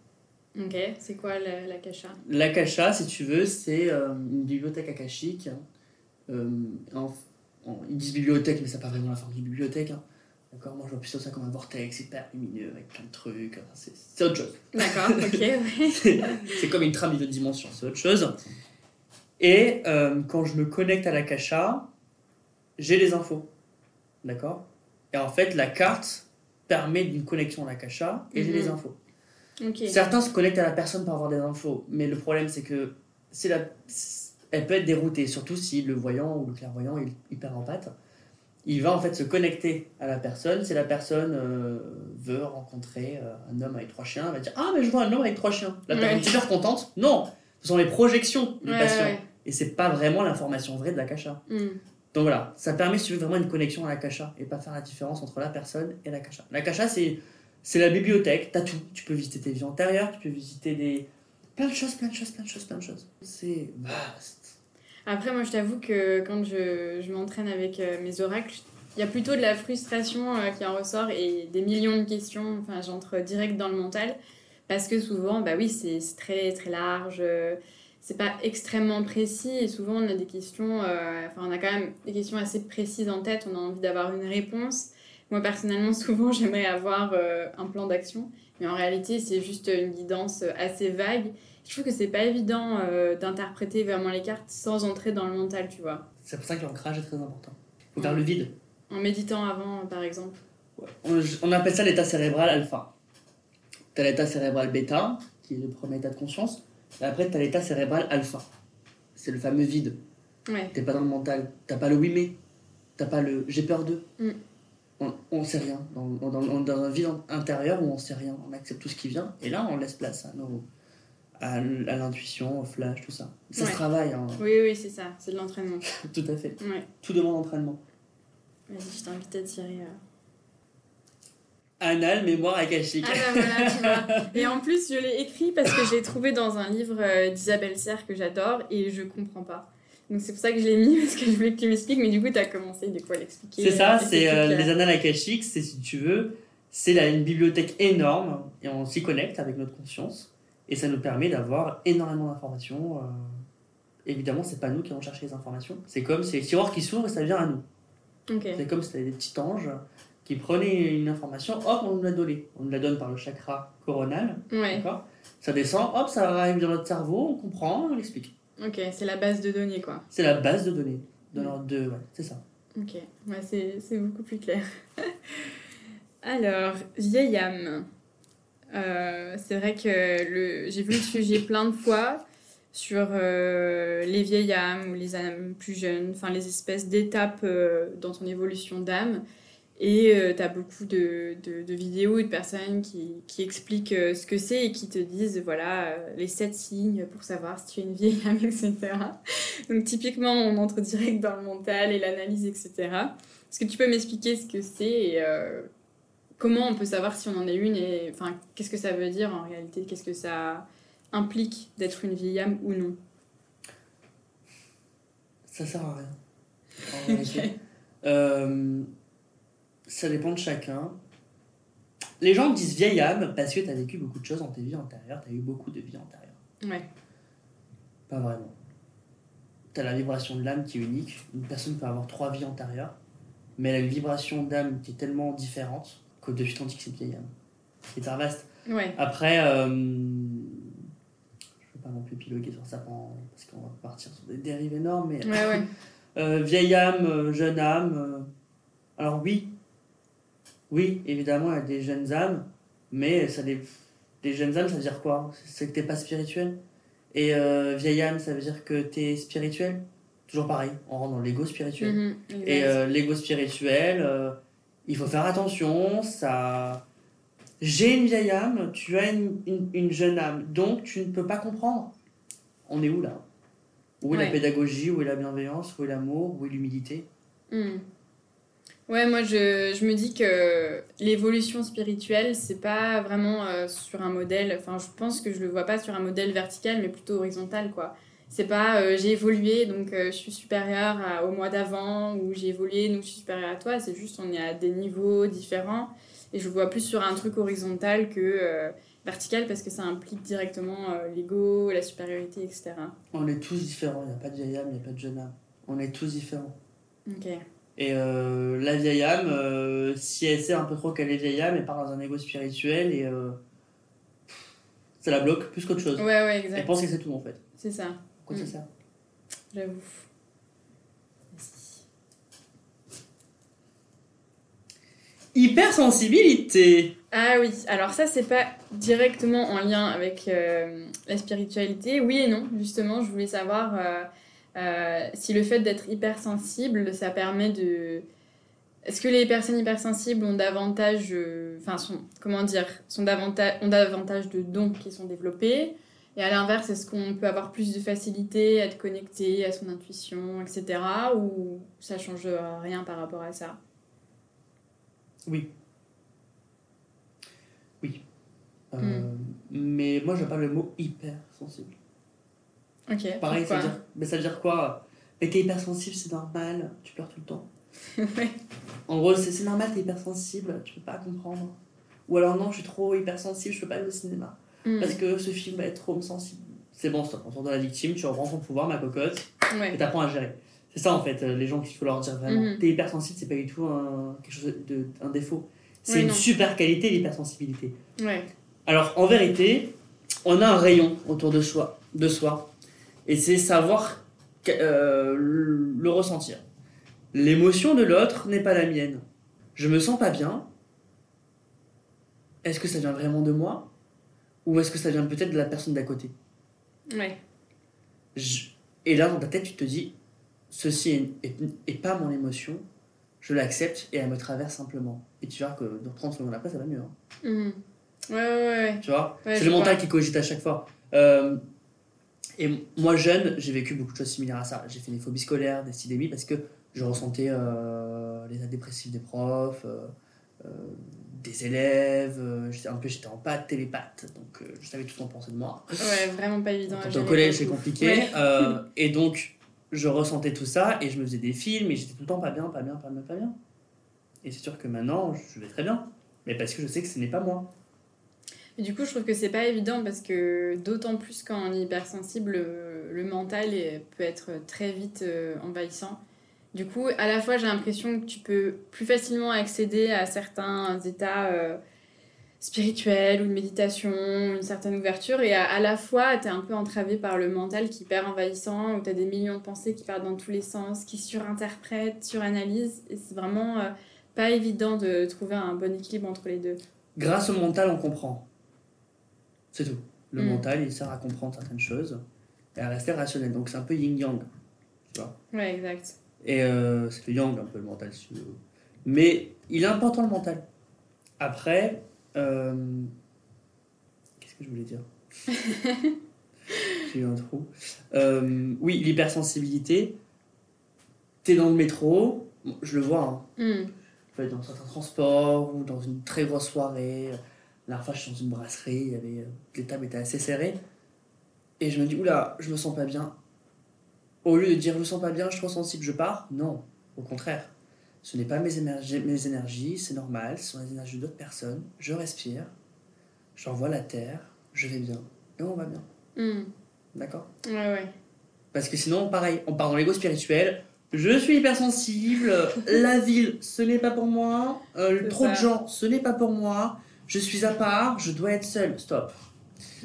Ok, c'est quoi la, la kasha L'akasha, si tu veux, c'est une bibliothèque akashique. hein. En- en- ils disent bibliothèque, mais ça n'a pas vraiment la forme d'une bibliothèque. hein. D'accord Moi, je vois plutôt ça comme un vortex hyper lumineux avec plein de trucs. Enfin, c'est autre chose. D'accord, ok, ouais. c'est comme une trame de dimension, c'est autre chose. Et euh, quand je me connecte à l'akasha, j'ai les infos. D'accord? Et en fait, la carte permet d'une connexion à l'akasha et j'ai Mhm. les infos. Ok. Certains se connectent à la personne pour avoir des infos, mais le problème c'est que c'est la... elle peut être déroutée, surtout si le voyant ou le clairvoyant est hyper en pâte. Il va en fait se connecter à la personne. Si la personne euh, veut rencontrer euh, un homme avec trois chiens, elle va dire Ah, mais je vois un homme avec trois chiens. La personne est super contente. Non, ce sont les projections du Ouais, patient. ouais. Et c'est pas vraiment l'information vraie de la cacha. Hmm. Donc voilà, ça permet, si tu veux, vraiment une connexion à la cacha et pas faire la différence entre la personne et la cacha. La cacha, c'est, c'est la bibliothèque, t'as tout. Tu peux visiter tes vies antérieures, tu peux visiter des. plein de choses, plein de choses, plein de choses, plein de choses. C'est vaste. Après, moi, je t'avoue que quand je, je m'entraîne avec euh, mes oracles, il y a plutôt de la frustration euh, qui en ressort et des millions de questions. Enfin, j'entre direct dans le mental parce que souvent, bah oui, c'est très très large. euh, c'est pas extrêmement précis et souvent on a des questions, enfin on a quand même des questions assez précises en tête, on a envie d'avoir une réponse. Moi personnellement souvent j'aimerais avoir un plan d'action, mais en réalité c'est juste une guidance assez vague. Je trouve que c'est pas évident euh, d'interpréter vraiment les cartes sans entrer dans le mental, tu vois. C'est pour ça que l'ancrage est très important. faut faire le vide. En méditant avant par exemple. On, on appelle ça l'état cérébral alpha. T'as l'état cérébral bêta, qui est le premier état de conscience. Et après, t'as l'état cérébral alpha. C'est le fameux vide. Ouais. T'es pas dans le mental. T'as pas le oui mais. T'as pas le j'ai peur d'eux. Mm. On, on sait rien. Dans, dans, dans, dans un vide intérieur où on sait rien. On accepte tout ce qui vient. Et là, on laisse place à nos à, l'intuition, au flash, tout ça. Ça Ouais. se travaille, hein. Oui, oui, c'est ça, c'est de l'entraînement. tout à fait. Ouais. Tout demande entraînement. Vas-y, je t'invite à tirer. euh. Anal, mémoire akashique. Ah bah voilà, tu vois. Et en plus, je l'ai écrit parce que je l'ai trouvé dans un livre euh, d'Isabelle Serre que j'adore et je comprends pas. Donc c'est pour ça que je l'ai mis parce que je voulais que tu m'expliques, mais du coup, tu as commencé du coup à l'expliquer. C'est ça, euh, c'est euh, les annales akashiques, c'est si tu veux, c'est une bibliothèque énorme et on s'y connecte avec notre conscience et ça nous permet d'avoir énormément d'informations. euh, Évidemment, c'est pas nous qui allons chercher les informations. C'est comme c'est les tiroirs qui s'ouvrent et ça vient à nous. C'est comme si c'était des petits anges qui prenaient une information, hop, on nous la donnait. On nous la donne par le chakra coronal, Ouais, Ça descend, hop, ça arrive dans notre cerveau, on comprend, on l'explique. ok, c'est la base de données quoi. C'est la base de données. De leur- de, ouais, c'est ça. Ok, ouais, c'est c'est beaucoup plus clair. Alors, vieille âme. Euh, c'est vrai que j'ai vu le sujet plein de fois sur euh, les vieilles âmes ou les âmes plus jeunes, enfin les espèces d'étapes euh, dans ton évolution d'âme. Et tu as beaucoup de, vidéos et de personnes qui, expliquent euh, ce que c'est et qui te disent voilà euh, les sept signes pour savoir si tu es une vieille âme, etc. Donc typiquement, on entre direct dans le mental et l'analyse, etc. Est-ce que tu peux m'expliquer ce que c'est euh, comment on peut savoir si on en est une et enfin qu'est-ce que ça veut dire en réalité? Qu'est-ce que ça implique d'être une vieille âme ou non? Ça sert à rien. Euh, ça dépend de chacun. Les gens disent vieille âme parce que tu as vécu beaucoup de choses dans tes vies antérieures, tu as eu beaucoup de vies antérieures. Ouais. Pas vraiment. Tu as la vibration de l'âme qui est unique. Une personne peut avoir trois vies antérieures, mais elle a une vibration d'âme qui est tellement différente que de que c'est vieille âme. C'est hyper vaste. Ouais. Après, euh, je ne veux pas non plus piloguer sur ça parce qu'on va partir sur des dérives énormes, mais Ouais, ouais. euh, vieille âme, euh, jeune âme. alors oui, oui, évidemment, il y a des jeunes âmes, mais ça des, des jeunes âmes, ça veut dire quoi? C'est que t'es pas spirituel. Et euh, vieille âme, ça veut dire que t'es spirituel? Toujours pareil, on rentre dans l'ego spirituel. Mhm, exact. Et euh, l'ego spirituel, il faut faire attention, ça... J'ai une vieille âme, tu as une, une, une jeune âme, donc tu ne peux pas comprendre. On est où là? Où est Ouais. la pédagogie, où est la bienveillance, où est l'amour, où est l'humilité? Mhm. Ouais, moi je, je me dis que l'évolution spirituelle, c'est pas vraiment euh, sur un modèle. Enfin, je pense que je le vois pas sur un modèle vertical, mais plutôt horizontal, quoi. C'est pas euh, j'ai évolué, donc euh, je suis supérieure à- au mois d'avant, ou j'ai évolué, donc je suis supérieure à toi. C'est juste on est à des niveaux différents. Et je vois plus sur un truc horizontal que euh, vertical, parce que ça implique directement euh, l'ego, la supériorité, etc. On est tous différents, il n'y a pas de vieille âme, il n'y a pas de jeune âme. On est tous différents. Ok. Et euh, la vieille âme, euh, si elle sait un peu trop qu'elle est vieille âme, elle part dans un ego spirituel et euh, ça la bloque plus qu'autre chose. Ouais, ouais, Elle exact. pense que c'est tout en fait. C'est ça, Pourquoi Mm. ça j'avoue. Hypersensibilité Ah oui, alors ça c'est pas directement en lien avec euh, la spiritualité. Oui et non, justement, je voulais savoir euh, euh, si le fait d'être hypersensible, ça permet de... Est-ce que les personnes hypersensibles ont davantage... euh, Enfin, sont, comment dire sont davantage, ont davantage de dons qui sont développés? Et à l'inverse, est-ce qu'on peut avoir plus de facilité à être connecté à son intuition, etc. Ou ça change rien par rapport à ça? Oui. Oui. Euh, Mm. Mais moi je parle le mot hypersensible. Ok, Pareil, ça veut, dire, mais ça veut dire quoi? Mais t'es hypersensible, c'est normal, tu pleures tout le temps. Ouais. En gros, c'est c'est normal, t'es hypersensible, tu peux pas comprendre. Ou alors non, je suis trop hypersensible, je peux pas aller au cinéma. Hmm. Parce que ce film va être trop sensible. C'est bon, stop, on sort de la victime, tu reprends ton pouvoir, ma cocotte, et Ouais. t'apprends à gérer. C'est ça en fait, euh, les gens qu'il faut leur dire vraiment. Mhm. T'es hypersensible, c'est pas du tout un, quelque chose de, un défaut. C'est Ouais, une non. super qualité, l'hypersensibilité. Ouais. Alors en vérité, on a un rayon autour de soi, de soi et c'est savoir euh, le ressentir. L'émotion de l'autre n'est pas la mienne. Je me sens pas bien. Est-ce que ça vient vraiment de moi? Ou est-ce que ça vient peut-être de la personne d'à côté Ouais. Je- Et là dans ta tête tu te dis ceci est, est- est pas mon émotion, je l'accepte et elle me traverse simplement. Et tu verras que de 30 secondes après ça va mieux. hein. Mhm. Ouais, ouais, ouais. Tu vois? Ouais, C'est le mental qui cogite à chaque fois. Euh, et moi, jeune, j'ai vécu beaucoup de choses similaires à ça. J'ai fait des phobies scolaires, des sidémies, parce que je ressentais euh, les dépressifs des profs, euh, des élèves. euh, j'étais un peu, j'étais en pâte, télépathe, donc euh, je savais tout ce qu'on pensait de moi. Ouais, vraiment pas évident. Quand au collège, c'est compliqué. Ouais. euh, et donc, je ressentais tout ça, et je me faisais des films, et j'étais tout le temps pas bien, pas bien, pas bien, pas bien. Et c'est sûr que maintenant, je vais très bien. Mais parce que je sais que ce n'est pas moi. Et du coup, je trouve que c'est pas évident parce que d'autant plus quand on est hypersensible, le, mental peut être très vite euh, envahissant. Du coup, à la fois, j'ai l'impression que tu peux plus facilement accéder à certains états euh, spirituels ou de méditation, une certaine ouverture, et à, à la fois, tu es un peu entravé par le mental qui hyper envahissant, où tu as des millions de pensées qui partent dans tous les sens, qui surinterprètent, suranalyse, et c'est vraiment euh, pas évident de trouver un bon équilibre entre les deux. Grâce au mental, on comprend. C'est tout. Le Mm. mental, il sert à comprendre certaines choses et à rester rationnel. Donc c'est un peu yin-yang. Tu vois? Ouais, exact. Et euh, c'est le yang un peu le mental, si. Mais il est important le mental. Après, euh, qu'est-ce que je voulais dire? J'ai eu un trou. Euh, oui, l'hypersensibilité. T'es dans le métro, je le vois, hein. Hmm. Je peux être dans certains transports ou dans une très grosse soirée. La dernière fois, je suis dans une brasserie, il y avait, euh, les tables étaient assez serrées. Et je me dis, oula, je me sens pas bien. Au lieu de dire, je me sens pas bien, je suis trop sensible, je pars. Non, au contraire. Ce n'est pas mes énergies, mes énergies c'est normal, ce sont les énergies d'autres personnes. Je respire, j'envoie la terre, je vais bien. Et on va bien. Hmm. D'accord? Ouais, ouais. parce que sinon, pareil, on part dans l'ego spirituel. Je suis hypersensible, la ville, ce n'est pas pour moi, euh, trop de gens, ce n'est pas pour moi, je suis à part, je dois être seul. Stop.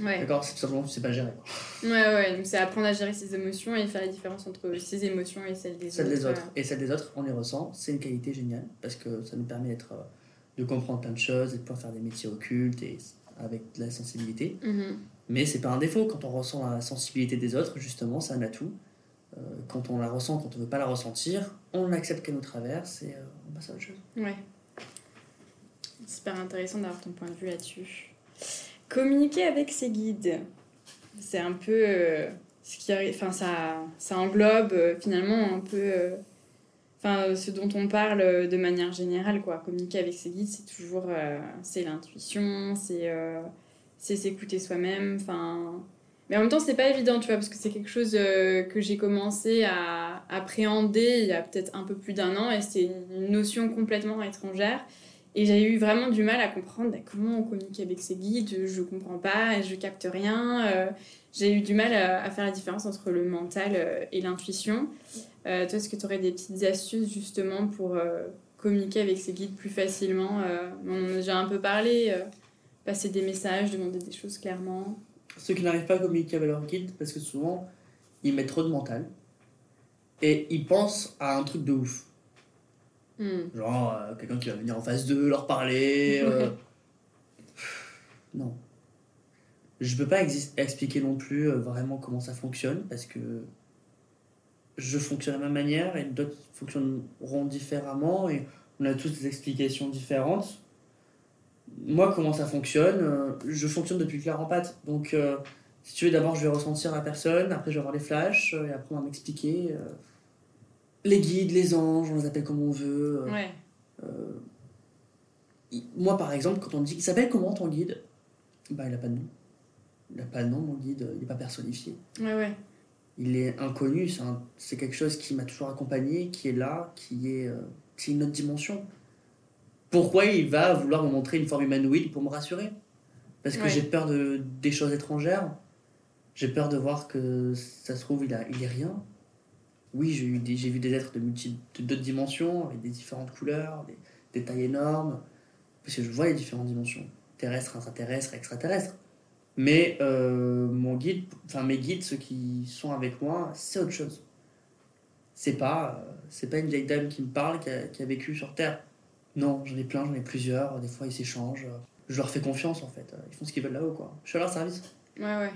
Ouais. D'accord C'est tout simplement que c'est pas géré. quoi. Ouais, ouais. Donc, c'est apprendre à gérer ses émotions et faire la différence entre ses émotions et celles des Celle autres. des autres. Et celle des autres, on les ressent, c'est une qualité géniale parce que ça nous permet d'être, euh, de comprendre plein de choses et de pouvoir faire des métiers occultes et avec de la sensibilité. Mhm. Mais c'est pas un défaut. Quand on ressent la sensibilité des autres, justement, c'est un atout. Euh, quand on la ressent, quand on veut pas la ressentir, on accepte qu'elle nous traverse et euh, on passe à autre chose. Ouais. Super intéressant d'avoir ton point de vue là-dessus. Communiquer avec ses guides. C'est un peu euh, ce qui arrive. Enfin, ça, ça englobe euh, finalement un peu. euh, enfin, ce dont on parle de manière générale, quoi. Communiquer avec ses guides, c'est toujours, c'est l'intuition, c'est c'est s'écouter soi-même, enfin. Mais en même temps, c'est pas évident, tu vois, parce que c'est quelque chose que j'ai commencé à appréhender il y a peut-être un peu plus d'un an, et c'était une notion complètement étrangère. Et j'ai eu vraiment du mal à comprendre bah, comment on communique avec ses guides, je comprends pas, je capte rien. Euh, j'ai eu du mal à, faire la différence entre le mental euh, et l'intuition. Euh, toi, est-ce que tu aurais des petites astuces justement pour communiquer avec ses guides plus facilement On en a déjà un peu parlé, passer des messages, demander des choses clairement? Ceux qui n'arrivent pas à communiquer avec leur guide, parce que souvent, ils mettent trop de mental et ils pensent à un truc de ouf. Hmm. Genre, euh, quelqu'un qui va venir en face d'eux, leur parler. Euh. non. Je peux pas expliquer non plus euh, vraiment comment ça fonctionne parce que je fonctionne à ma manière et d'autres fonctionneront différemment et on a tous des explications différentes. Moi, comment ça fonctionne Je fonctionne depuis clair en pâte. Donc, si tu veux, d'abord, je vais ressentir la personne, après, je vais avoir les flashs et après, on va m'expliquer les guides, les anges, on les appelle comme on veut. Euh, ouais. Euh, moi, par exemple, quand on dit qu'il s'appelle comment ton guide? Bah, il n'a pas de nom. Il n'a pas de nom, mon guide, il n'est pas personnifié. Ouais, ouais. Il est inconnu, c'est quelque chose qui m'a toujours accompagné, qui est là, qui est, euh, c'est une autre dimension. Pourquoi il va vouloir me montrer une forme humanoïde pour me rassurer? Parce que j'ai peur de, des choses étrangères. J'ai peur de voir que ça se trouve, il, a, il est rien oui, j'ai vu des êtres de d'autres dimensions, avec des différentes couleurs, des, tailles énormes, parce que je vois les différentes dimensions, terrestres, extraterrestres, extraterrestres. Mais euh, mon guide, enfin mes guides, ceux qui sont avec moi, c'est autre chose. C'est pas, euh, c'est pas une vieille dame qui me parle, qui a, qui a vécu sur Terre. Non, j'en ai plein, j'en ai plusieurs, des fois ils s'échangent. Je leur fais confiance en fait, ils font ce qu'ils veulent là-haut quoi. Je suis à leur service. Ouais, ouais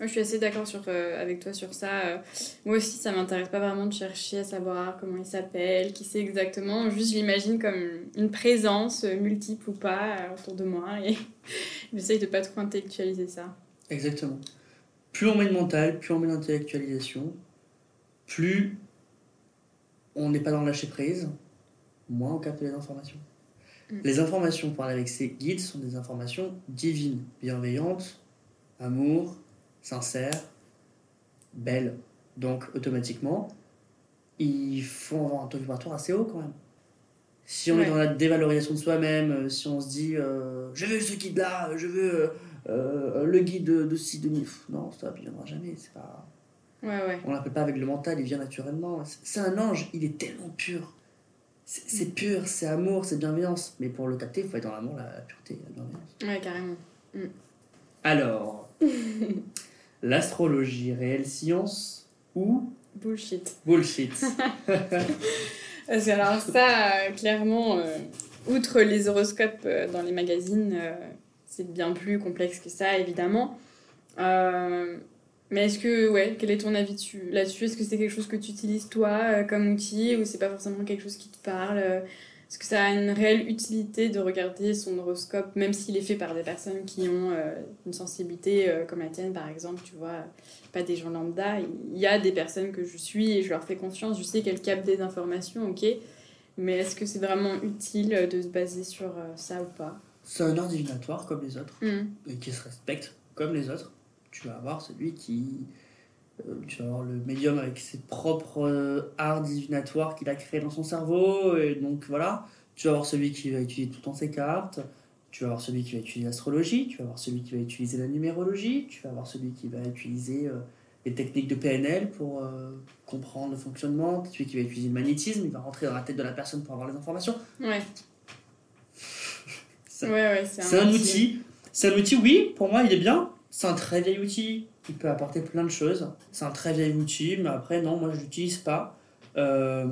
je suis assez d'accord sur, euh, avec toi sur ça. Euh, moi aussi, ça m'intéresse pas vraiment de chercher à savoir comment il s'appelle, qui c'est exactement. Juste, je l'imagine comme une présence, euh, multiple ou pas, autour de moi. Et j'essaye de pas trop intellectualiser ça. Exactement. Plus on met de mental, plus on met d'intellectualisation, plus on n'est pas dans le lâcher prise, moins on capte les informations. Mm. Les informations pour aller avec ces guides sont des informations divines, bienveillantes, amour, sincère, belle. Donc automatiquement, il faut avoir un taux vibratoire assez haut quand même. Si on est dans la dévalorisation de soi-même, euh, si on se dit euh, je veux ce guide-là, je veux euh, le guide de, de ci, de non, ça ne viendra jamais. C'est pas... Ouais, ouais. On l'appelle pas avec le mental, il vient naturellement. C'est un ange, il est tellement pur. C'est pur, c'est amour, c'est bienveillance. Mais pour le capter, il faut être dans l'amour, la, pureté, la bienveillance. Ouais, carrément. Mm. Alors, l'astrologie réelle science ou bullshit Bullshit? alors ça, euh, clairement, euh, outre les horoscopes euh, dans les magazines, c'est bien plus complexe que ça, évidemment. mais est-ce que, ouais, quel est ton avis là-dessus? Est-ce que c'est quelque chose que tu utilises toi comme outil ou c'est pas forcément quelque chose qui te parle est-ce que ça a une réelle utilité de regarder son horoscope, même s'il est fait par des personnes qui ont euh, une sensibilité euh, comme la tienne, par exemple, tu vois, pas des gens lambda. Il y a des personnes que je suis et je leur fais confiance, je sais qu'elles captent des informations, ok, mais est-ce que c'est vraiment utile de se baser sur euh, ça ou pas? C'est un art divinatoire comme les autres, mmh. et qui se respecte comme les autres. Tu vas avoir celui qui tu vas avoir le médium avec ses propres euh, arts divinatoires qu'il a créés dans son cerveau. Et donc voilà, tu vas avoir celui qui va utiliser tout le temps ses cartes. Tu vas avoir celui qui va utiliser l'astrologie. Tu vas avoir celui qui va utiliser la numérologie. Tu vas avoir celui qui va utiliser euh, les techniques de PNL pour euh, comprendre le fonctionnement. Celui qui va utiliser le magnétisme. Il va rentrer dans la tête de la personne pour avoir les informations. Ouais. c'est ouais, un, outil. C'est un outil, oui, pour moi, il est bien. C'est un très vieil outil il peut apporter plein de choses. C'est un très vieil outil, mais après, non, moi je l'utilise pas. Euh,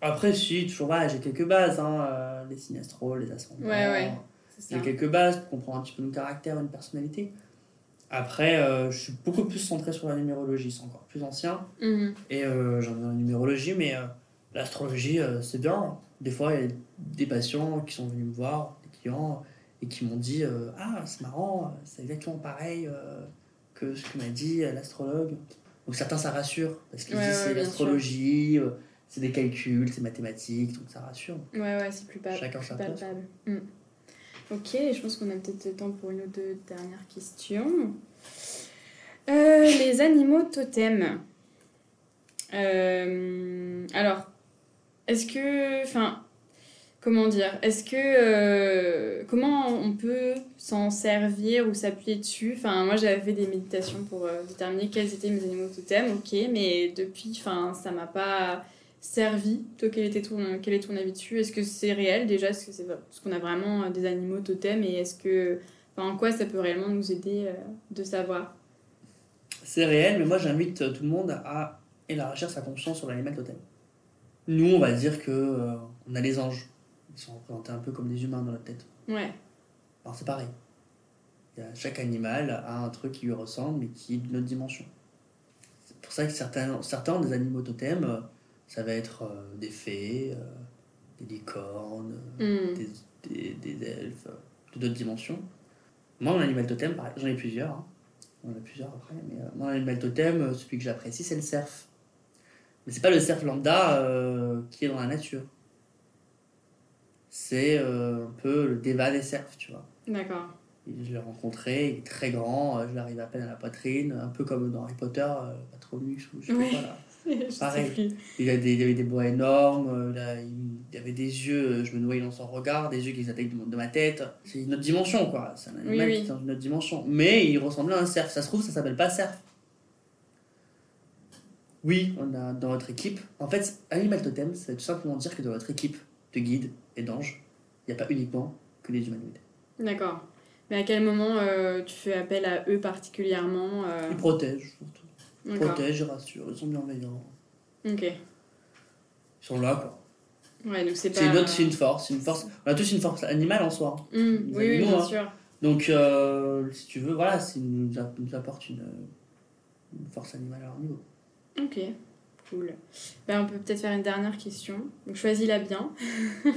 après, si, toujours, ouais, j'ai quelques bases, hein, euh, les sinistraux, les ascendants. Ouais, ouais. J'ai quelques bases pour comprendre un petit peu mon caractère, une personnalité. Après, euh, je suis beaucoup plus centré sur la numérologie, c'est encore plus ancien. Mhm. Et j'en ai la numérologie, mais l'astrologie, c'est bien. Des fois, il y a des patients qui sont venus me voir, des clients, et qui m'ont dit Ah, c'est marrant, c'est exactement pareil que ce que m'a dit l'astrologue. Donc certains ça rassure parce qu'ils disent c'est l'astrologie, euh, c'est des calculs, c'est mathématiques, donc ça rassure. Ouais, ouais, c'est plus, pas, Chacun plus palpable. Hmm. Ok, je pense qu'on a peut-être le temps pour une ou deux dernières questions. Euh, les animaux totems. Euh, alors, est-ce que. Enfin, comment dire? Est-ce que. euh, comment on peut s'en servir ou s'appuyer dessus? Enfin, moi j'avais fait des méditations pour euh, déterminer quels étaient mes animaux totems, ok, mais depuis, enfin, ça m'a pas servi. Toi, quel, était ton, quel est ton avis dessus? Est-ce que c'est réel déjà? Est-ce qu'on a vraiment euh, des animaux totems et est-ce que. En quoi ça peut réellement nous aider de savoir? C'est réel, mais moi j'invite tout le monde à élargir sa conscience sur l'animal totem. Nous, on va dire que on a les anges. Ils sont représentés un peu comme des humains dans notre tête. Ouais, Alors c'est pareil. Chaque animal a un truc qui lui ressemble, mais qui est d'une autre dimension. C'est pour ça que certains, certains des animaux totems, ça va être euh, des fées, euh, des licornes, Hmm. des, des, des elfes, de d'autres dimensions. Moi, mon animal totem, j'en ai plusieurs. hein. On en a plusieurs après, mais euh, mon animal totem, celui que j'apprécie, c'est le cerf. Mais c'est pas le cerf lambda qui est dans la nature. C'est euh, un peu le débat des cerfs, tu vois. d'accord. Je l'ai rencontré, il est très grand, euh, je l'arrive à peine à la poitrine, un peu comme dans Harry Potter, euh, pas trop luxe ou je sais Oui. pas là. Je sais Pareil. Il, a des, il avait des bois énormes, là, il, avait des yeux, je me noyais dans son regard, des yeux qui s'attaquent de, de ma tête. C'est une autre dimension, quoi. C'est un animal Oui, qui oui. est dans une autre dimension. Mais il ressemblait à un cerf. Ça se trouve, ça s'appelle pas cerf. Oui, on a dans votre équipe. En fait, Animal Totem, ça veut tout simplement dire que dans votre équipe de guides et d'anges, il n'y a pas uniquement que des humanoïdes. D'accord. Mais à quel moment euh, tu fais appel à eux particulièrement euh, Ils protègent, surtout. Ils protègent, ils rassurent, ils sont bienveillants. Ok. Ils sont là, quoi. Ouais, donc c'est pas. C'est une, autre- une force, c'est une force. On a tous une force animale en soi. Hmm, Les oui, bien hein. sûr. Donc, euh, si tu veux, voilà, ça nous apporte une, une force animale à leur niveau. Ok, cool. Ben, on peut peut-être faire une dernière question. Donc choisis-la bien.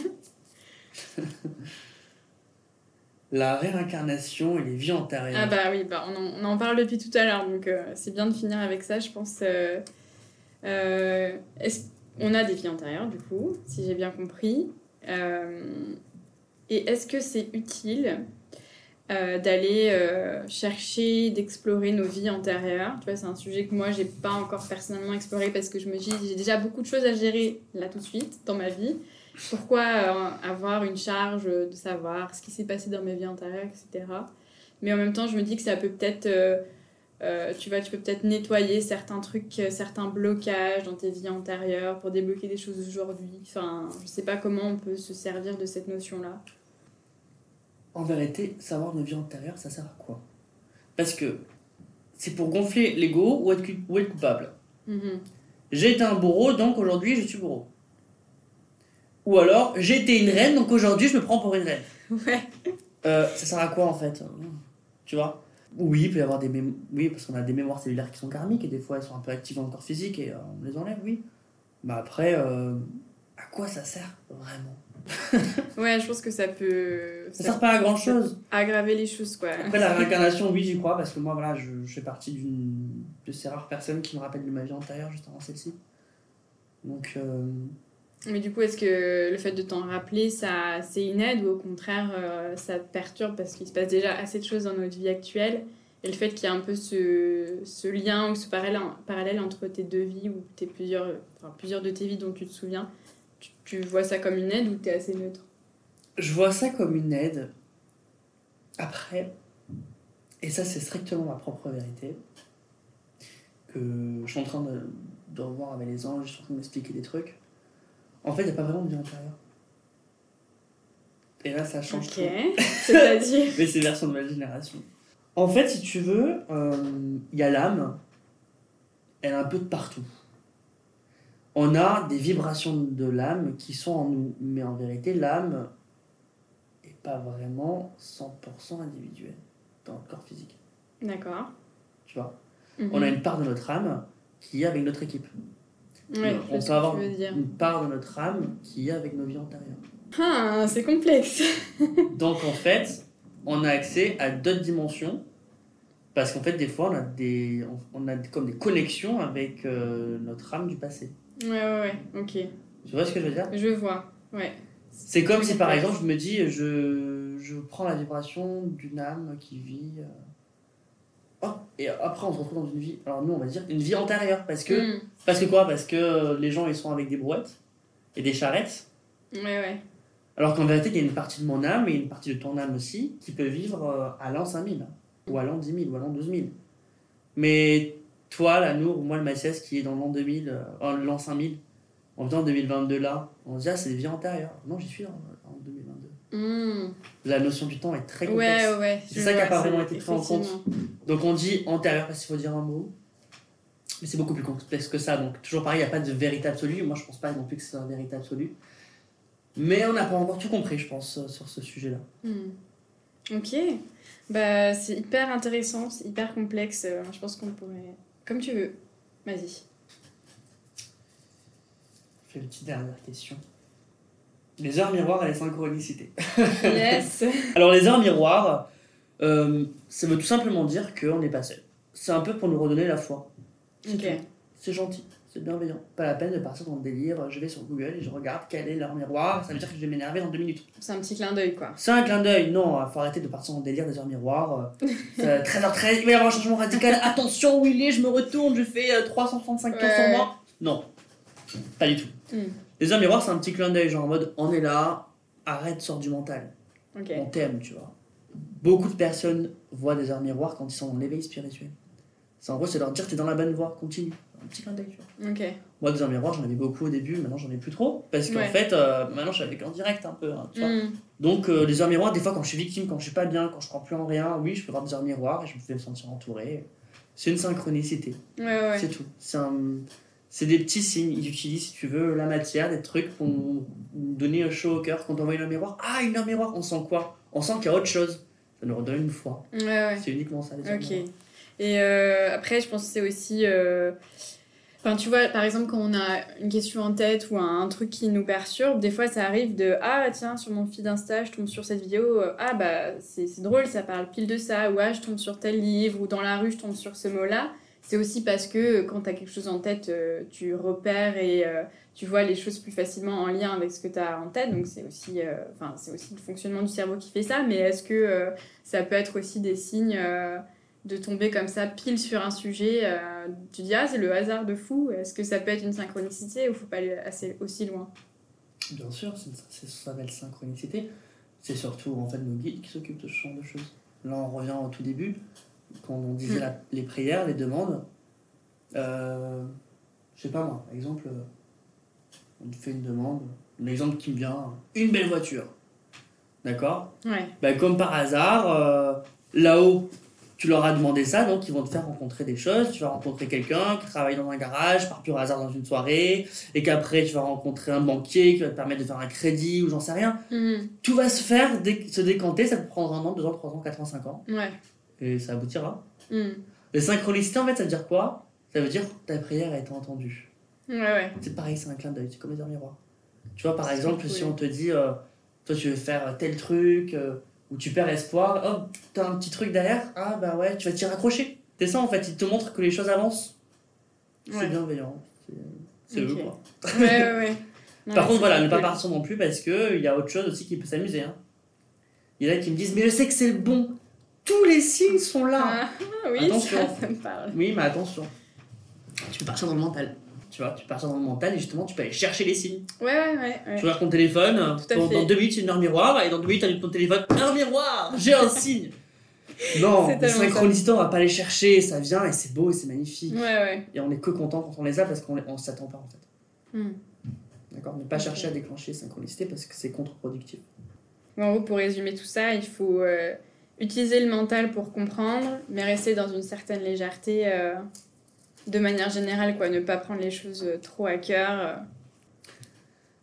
La réincarnation et les vies antérieures. Ah bah oui, bah on, en, on en parle depuis tout à l'heure, donc euh, c'est bien de finir avec ça, je pense. euh, euh, est-ce, on a des vies antérieures, du coup, si j'ai bien compris. Et est-ce que c'est utile euh, d'aller euh, chercher, d'explorer nos vies antérieures Tu vois, c'est un sujet que moi, j'ai pas encore personnellement exploré parce que je me dis, j'ai déjà beaucoup de choses à gérer là tout de suite dans ma vie. Pourquoi euh, avoir une charge de savoir ce qui s'est passé dans mes vies antérieures, etc. Mais en même temps, je me dis que ça peut peut-être, tu vois, tu peux peut-être nettoyer certains trucs, certains blocages dans tes vies antérieures pour débloquer des choses aujourd'hui. Enfin, je sais pas comment on peut se servir de cette notion-là. En vérité, savoir nos vies antérieures, ça sert à quoi? Parce que c'est pour gonfler l'ego ou être, cu- ou être coupable. Mhm. J'ai été un bourreau, donc aujourd'hui je suis bourreau. Ou alors, j'ai été une reine, donc aujourd'hui je me prends pour une reine. Ouais. Euh, ça sert à quoi en fait? Tu vois? Oui, il peut y avoir des. Oui, parce qu'on a des mémoires cellulaires qui sont karmiques et des fois elles sont un peu actives dans le corps physique et euh, on les enlève, oui. Mais après, euh, à quoi ça sert vraiment? Ouais, je pense que ça peut Ça sert pas à grand chose. aggraver les choses, quoi. Après, la réincarnation, oui, j'y crois parce que moi, voilà, je, je fais partie d'une de ces rares personnes qui me rappellent de ma vie antérieure juste avant celle-ci. Donc, euh, Mais du coup, est-ce que le fait de t'en rappeler, ça, c'est une aide ou au contraire, euh, ça te perturbe parce qu'il se passe déjà assez de choses dans notre vie actuelle et le fait qu'il y a un peu ce, ce lien ou ce parallèle, parallèle entre tes deux vies ou tes plusieurs, enfin, plusieurs de tes vies dont tu te souviens, tu, tu vois ça comme une aide ou t'es assez neutre? Je vois ça comme une aide. Après, et ça, c'est strictement ma propre vérité, que je suis en train de, de revoir avec les anges, je suis en train de m'expliquer des trucs. En fait, il n'y a pas vraiment de vie antérieure. Et là, ça change Ok, tout. c'est-à-dire Mais c'est version de ma génération. En fait, si tu veux, euh, il y a l'âme, elle est un peu de partout. On a des vibrations de l'âme qui sont en nous, mais en vérité, l'âme est pas vraiment 100% individuelle dans notre corps physique. D'accord. Tu vois? Mhm. On a une part de notre âme qui est avec notre équipe. Ouais, on peut avoir une part de notre âme qui est avec nos vies antérieures. Ah, c'est complexe. Donc en fait, on a accès à d'autres dimensions parce qu'en fait des fois on a des on a comme des connexions avec euh, notre âme du passé. Ouais, ouais, ouais, ok. Tu vois ce que je veux dire? Je vois, ouais. C'est comme si par exemple je me dis je, je prends la vibration d'une âme qui vit. euh, Oh, et après on se retrouve dans une vie. Alors nous on va dire une vie antérieure. Parce que, Mm. parce que quoi? Parce que euh, les gens ils sont avec des brouettes et des charrettes. Ouais, ouais. Alors qu'en vérité il y a une partie de mon âme et une partie de ton âme aussi qui peut vivre euh, à l'an 5000. Ou à l'an 10 000 ou à l'an 12 000. Mais toi, la Nour, ou moi le Mathias qui est dans l'an 2000, euh, l'an 5000, en en 2022 là, on se dit ah c'est des vies antérieures. Non j'y suis en, en 2022. Mm. La notion du temps est très complexe. Ouais, ouais, ouais. C'est ça qui a vois, pas vraiment été pris en compte. Donc on dit antérieur parce qu'il faut dire un mot. Mais c'est beaucoup plus complexe que ça. Donc toujours pareil, il n'y a pas de vérité absolue. Moi je pense pas non plus que c'est une vérité absolue. Mais on n'a pas encore tout compris, je pense, euh, sur ce sujet-là. Hmm. Ok. Bah, c'est hyper intéressant, c'est hyper complexe. Euh, Je pense qu'on pourrait. Comme tu veux. Vas-y. Je fais une petite dernière question. Les heures miroirs et les synchronicités. Yes. Alors les heures miroirs, euh, ça veut tout simplement dire qu'on n'est pas seul. C'est un peu pour nous redonner la foi. Ok. C'est gentil, c'est bienveillant. Pas la peine de partir dans le délire. Je vais sur Google et je regarde quel est leur miroir. Ça veut dire que je vais m'énerver dans deux minutes. C'est un petit clin d'œil, quoi. C'est un clin d'œil. Non, il faut arrêter de partir dans le délire des heures miroirs. Euh, c'est 13h13, il va y avoir un changement radical. Attention, où il est Je me retourne, je fais euh, 335 tours sur Ouais. moi. Non, pas du tout. Hmm. Les heures miroirs, c'est un petit clin d'œil, genre en mode on est là, arrête, sors du mental. Ok. On t'aime, tu vois. Beaucoup de personnes voient des heures miroirs quand ils sont dans l'éveil spirituel. C'est en gros, c'est leur dire t'es dans la bonne voie, continue. Un petit clin d'œil, tu vois. Moi, des miroirs, j'en avais beaucoup au début, maintenant j'en ai plus trop. Parce qu'en Ouais. fait, euh, maintenant je suis avec en direct un peu, hein, tu vois. Hmm. Donc, euh, les heures miroirs, des fois, quand je suis victime, quand je suis pas bien, quand je crois plus en rien, oui, je peux voir des heures miroirs et je me fais me sentir entouré. C'est une synchronicité, Ouais, ouais. c'est tout. C'est un- c'est des petits signes. Ils utilisent, si tu veux, la matière, des trucs pour nous donner un chaud au cœur. Quand on voit une heure miroir, ah, une heure miroir, on sent quoi? On sent qu'il y a autre chose. Ça nous redonne une foi. Ouais, ouais. C'est uniquement ça, les heures Ok. Et euh, après, je pense que c'est aussi. euh, Enfin, tu vois, par exemple, quand on a une question en tête ou un, truc qui nous perturbe, des fois ça arrive de Ah, tiens, sur mon feed Insta, je tombe sur cette vidéo, euh, ah, bah, c'est drôle, ça parle pile de ça, ou ah, je tombe sur tel livre, ou dans la rue, je tombe sur ce mot-là. C'est aussi parce que quand tu as quelque chose en tête, tu repères et tu vois les choses plus facilement en lien avec ce que tu as en tête. Donc, c'est aussi, aussi le fonctionnement du cerveau qui fait ça. Mais est-ce que ça peut être aussi des signes de tomber comme ça pile sur un sujet euh, Tu dis, ah, c'est le hasard de fou. Est-ce que ça peut être une synchronicité ou faut pas aller assez, aussi loin? Bien sûr, c'est c'est- ça s'appelle synchronicité. C'est surtout en fait nos guides qui s'occupent de ce genre de choses. Là, on revient au tout début, quand on disait Mm. la- les prières, les demandes. Euh, je sais pas moi, par exemple, euh, on fait une demande, l'exemple qui me vient, une belle voiture. D'accord? Ouais. Ben, Comme par hasard, euh, là-haut, tu leur as demandé ça, donc ils vont te faire rencontrer des choses. Tu vas rencontrer quelqu'un qui travaille dans un garage, par pur hasard dans une soirée, et qu'après tu vas rencontrer un banquier qui va te permettre de faire un crédit ou j'en sais rien. Mhm. Tout va se faire, se décanter, ça te prendra un an, deux ans, trois ans, quatre ans, cinq ans, Ouais. et ça aboutira. Mhm. Les synchronicités, en fait, ça veut dire quoi? Ça veut dire que ta prière a été entendue. Ouais, ouais. C'est pareil, c'est un clin d'œil, c'est comme les heures miroirs. Tu vois, par exemple, cool. si on te dit, euh, toi tu veux faire tel truc, euh, ou tu perds espoir, hop, t'as un petit truc derrière, ah bah ouais, tu vas t'y raccrocher. C'est ça en fait, il te montre que les choses avancent. C'est Ouais. bienveillant. C'est- C'est eux quoi. Ouais, ouais, ouais. Non, Par contre, voilà, ne pas partir non plus parce que il y a autre chose aussi qui peut s'amuser. Hein. Il y en a qui me disent, mais je sais que c'est le bon. Tous les signes sont là. Ah, oui, Attention. ça, ça me parle. Oui, mais attention. Tu peux partir dans le mental. Tu vois, tu partir dans le mental et justement, tu peux aller chercher les signes. Ouais, ouais, ouais. ouais. Tu regardes ton téléphone, Tout à dans, fait. dans deux minutes, une heure miroir, et dans deux minutes, tu ton téléphone, un miroir, j'ai un signe. Non, ça. synchronicités, on va pas les chercher, ça vient et c'est beau et c'est magnifique. Ouais, ouais. Et on est que content quand on les a parce qu'on on s'attend pas en fait. Hmm. D'accord Ne pas chercher à déclencher les synchronicités parce que c'est contre-productif. En gros, pour résumer tout ça, il faut euh, utiliser le mental pour comprendre, mais rester dans une certaine légèreté euh, de manière générale, quoi. Ne pas prendre les choses euh, trop à cœur. euh.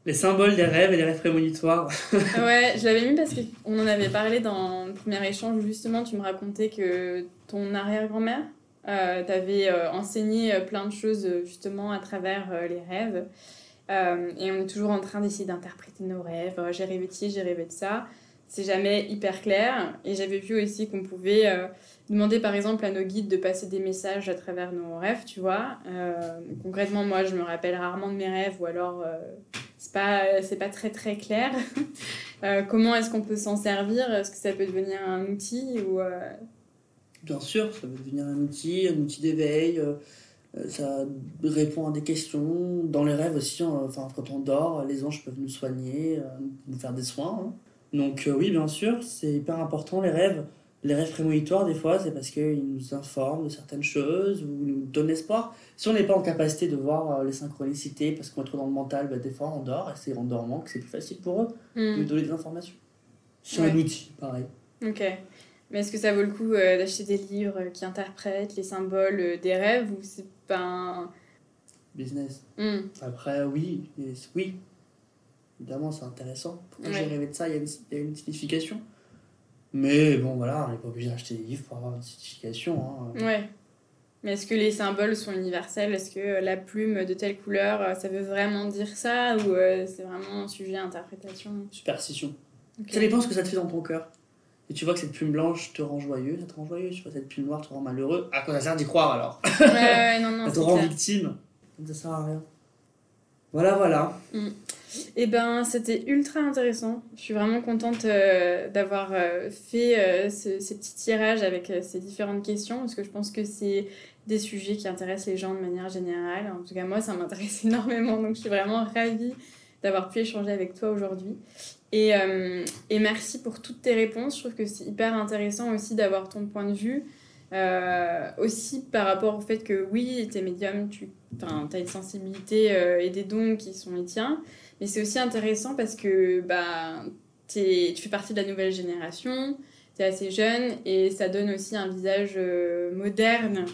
Les symboles des rêves et les rêves prémonitoires. Ouais, je l'avais mis parce qu'on en avait parlé dans le premier échange où justement tu me racontais que ton arrière-grand-mère euh, t'avait euh, enseigné plein de choses justement à travers euh, les rêves. Et on est toujours en train d'essayer d'interpréter nos rêves. Euh, j'ai rêvé de ci, j'ai rêvé de ça. c'est jamais hyper clair. Et j'avais vu aussi qu'on pouvait demander par exemple à nos guides de passer des messages à travers nos rêves, tu vois. Euh, concrètement, moi, je me rappelle rarement de mes rêves ou alors euh, c'est pas, c'est pas très très clair. comment est-ce qu'on peut s'en servir? Est-ce que ça peut devenir un outil ou, Bien sûr, ça peut devenir un outil, un outil d'éveil. ça répond à des questions. Dans les rêves aussi, enfin, quand on dort, les anges peuvent nous soigner, nous faire des soins. Hein. Donc euh, oui, bien sûr, c'est hyper important les rêves. Les rêves prémonitoires, des fois, c'est parce qu'ils nous informent de certaines choses ou nous donnent espoir. Si on n'est pas en capacité de voir euh, les synchronicités parce qu'on est trop dans le mental, bah, des fois on dort et c'est en dormant que c'est plus facile pour eux de nous hmm. donner des informations. C'est un outil, pareil. Ok. Mais est-ce que ça vaut le coup euh, d'acheter des livres qui interprètent les symboles des rêves ou c'est pas un... Business. Hmm. Après, oui, oui, évidemment, c'est intéressant. Pourquoi j'ai rêvé de ça? Il y, a une, signification. Mais bon, voilà, on n'est pas obligé d'acheter des livres pour avoir une signification. Hein. Ouais. Mais est-ce que les symboles sont universels? Est-ce que la plume de telle couleur, euh, ça veut vraiment dire ça Ou euh, c'est vraiment un sujet d'interprétation? Superstition. Ça dépend ce que ça te fait dans ton cœur. Et tu vois que cette plume blanche te rend joyeux, ça te rend joyeux. Tu vois cette plume noire te rend malheureux. À quoi ça sert d'y croire alors? Ouais, ouais, non, non. ça te rend victime. Ça sert à rien. Voilà, voilà. Mm. Eh ben, c'était ultra intéressant. Je suis vraiment contente euh, d'avoir euh, fait euh, ce, ces petits tirages avec ces différentes questions parce que je pense que c'est des sujets qui intéressent les gens de manière générale. En tout cas, moi, ça m'intéresse énormément. Donc, je suis vraiment ravie d'avoir pu échanger avec toi aujourd'hui. Et, et, merci pour toutes tes réponses. Je trouve que c'est hyper intéressant aussi d'avoir ton point de vue. aussi par rapport au fait que oui, t'es médium, tu as une sensibilité et des dons qui sont les tiens. Mais c'est aussi intéressant parce que bah, es, tu fais partie de la nouvelle génération, tu es assez jeune et ça donne aussi un visage euh, moderne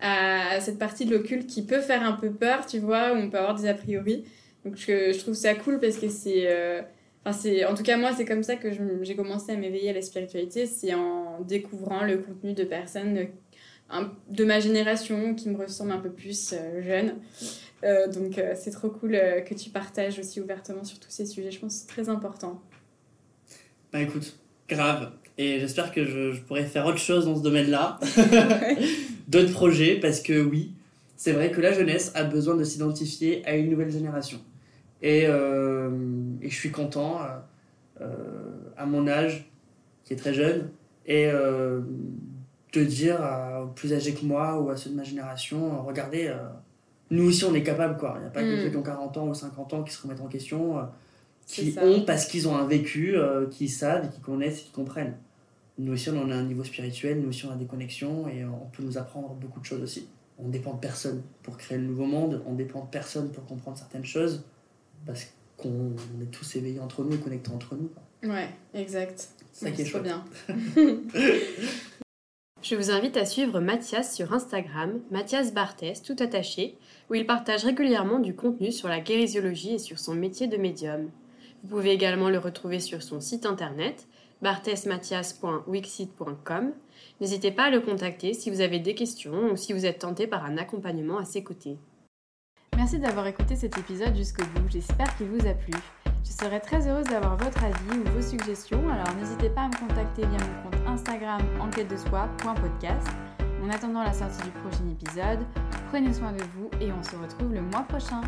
à, cette partie de l'occulte qui peut faire un peu peur, tu vois, où on peut avoir des a priori. Donc je, trouve ça cool parce que c'est... Euh, en tout cas, moi, c'est comme ça que j'ai commencé à m'éveiller à la spiritualité. C'est en découvrant le contenu de personnes de ma génération qui me ressemblent un peu plus euh, jeunes. Euh, donc euh, c'est trop cool que tu partages aussi ouvertement sur tous ces sujets. Je pense que c'est très important. Bah écoute, grave. Et j'espère que je, je, pourrais faire autre chose dans ce domaine-là. D'autres projets, parce que oui, c'est vrai que la jeunesse a besoin de s'identifier à une nouvelle génération. Et, et je suis content, à mon âge, qui est très jeune, et de dire aux plus âgés que moi ou à ceux de ma génération, euh, regardez, euh, nous aussi on est capable quoi. Il n'y a pas que mm. ceux qui ont 40 ans ou 50 ans qui se remettent en question, euh, qui ont parce qu'ils ont un vécu, qui savent et qui connaissent et qui comprennent. Nous aussi on a un niveau spirituel, nous aussi on a des connexions et on peut nous apprendre beaucoup de choses aussi. On dépend de personne pour créer le nouveau monde, on dépend de personne pour comprendre certaines choses parce qu'on est tous éveillés entre nous et connectés entre nous. Ouais, exact. C'est ça qui est trop bien. Je vous invite à suivre Mathias sur Instagram, Mathias Barthès, tout attaché, où il partage régulièrement du contenu sur la guérisiologie et sur son métier de médium. Vous pouvez également le retrouver sur son site internet, barthesmathias.wixit.com. N'hésitez pas à le contacter si vous avez des questions ou si vous êtes tenté par un accompagnement à ses côtés. Merci d'avoir écouté cet épisode jusqu'au bout, j'espère qu'il vous a plu. Je serais très heureuse d'avoir votre avis ou vos suggestions, alors n'hésitez pas à me contacter via mon compte Instagram enquête de soi.podcast. En attendant la sortie du prochain épisode, prenez soin de vous et on se retrouve le mois prochain.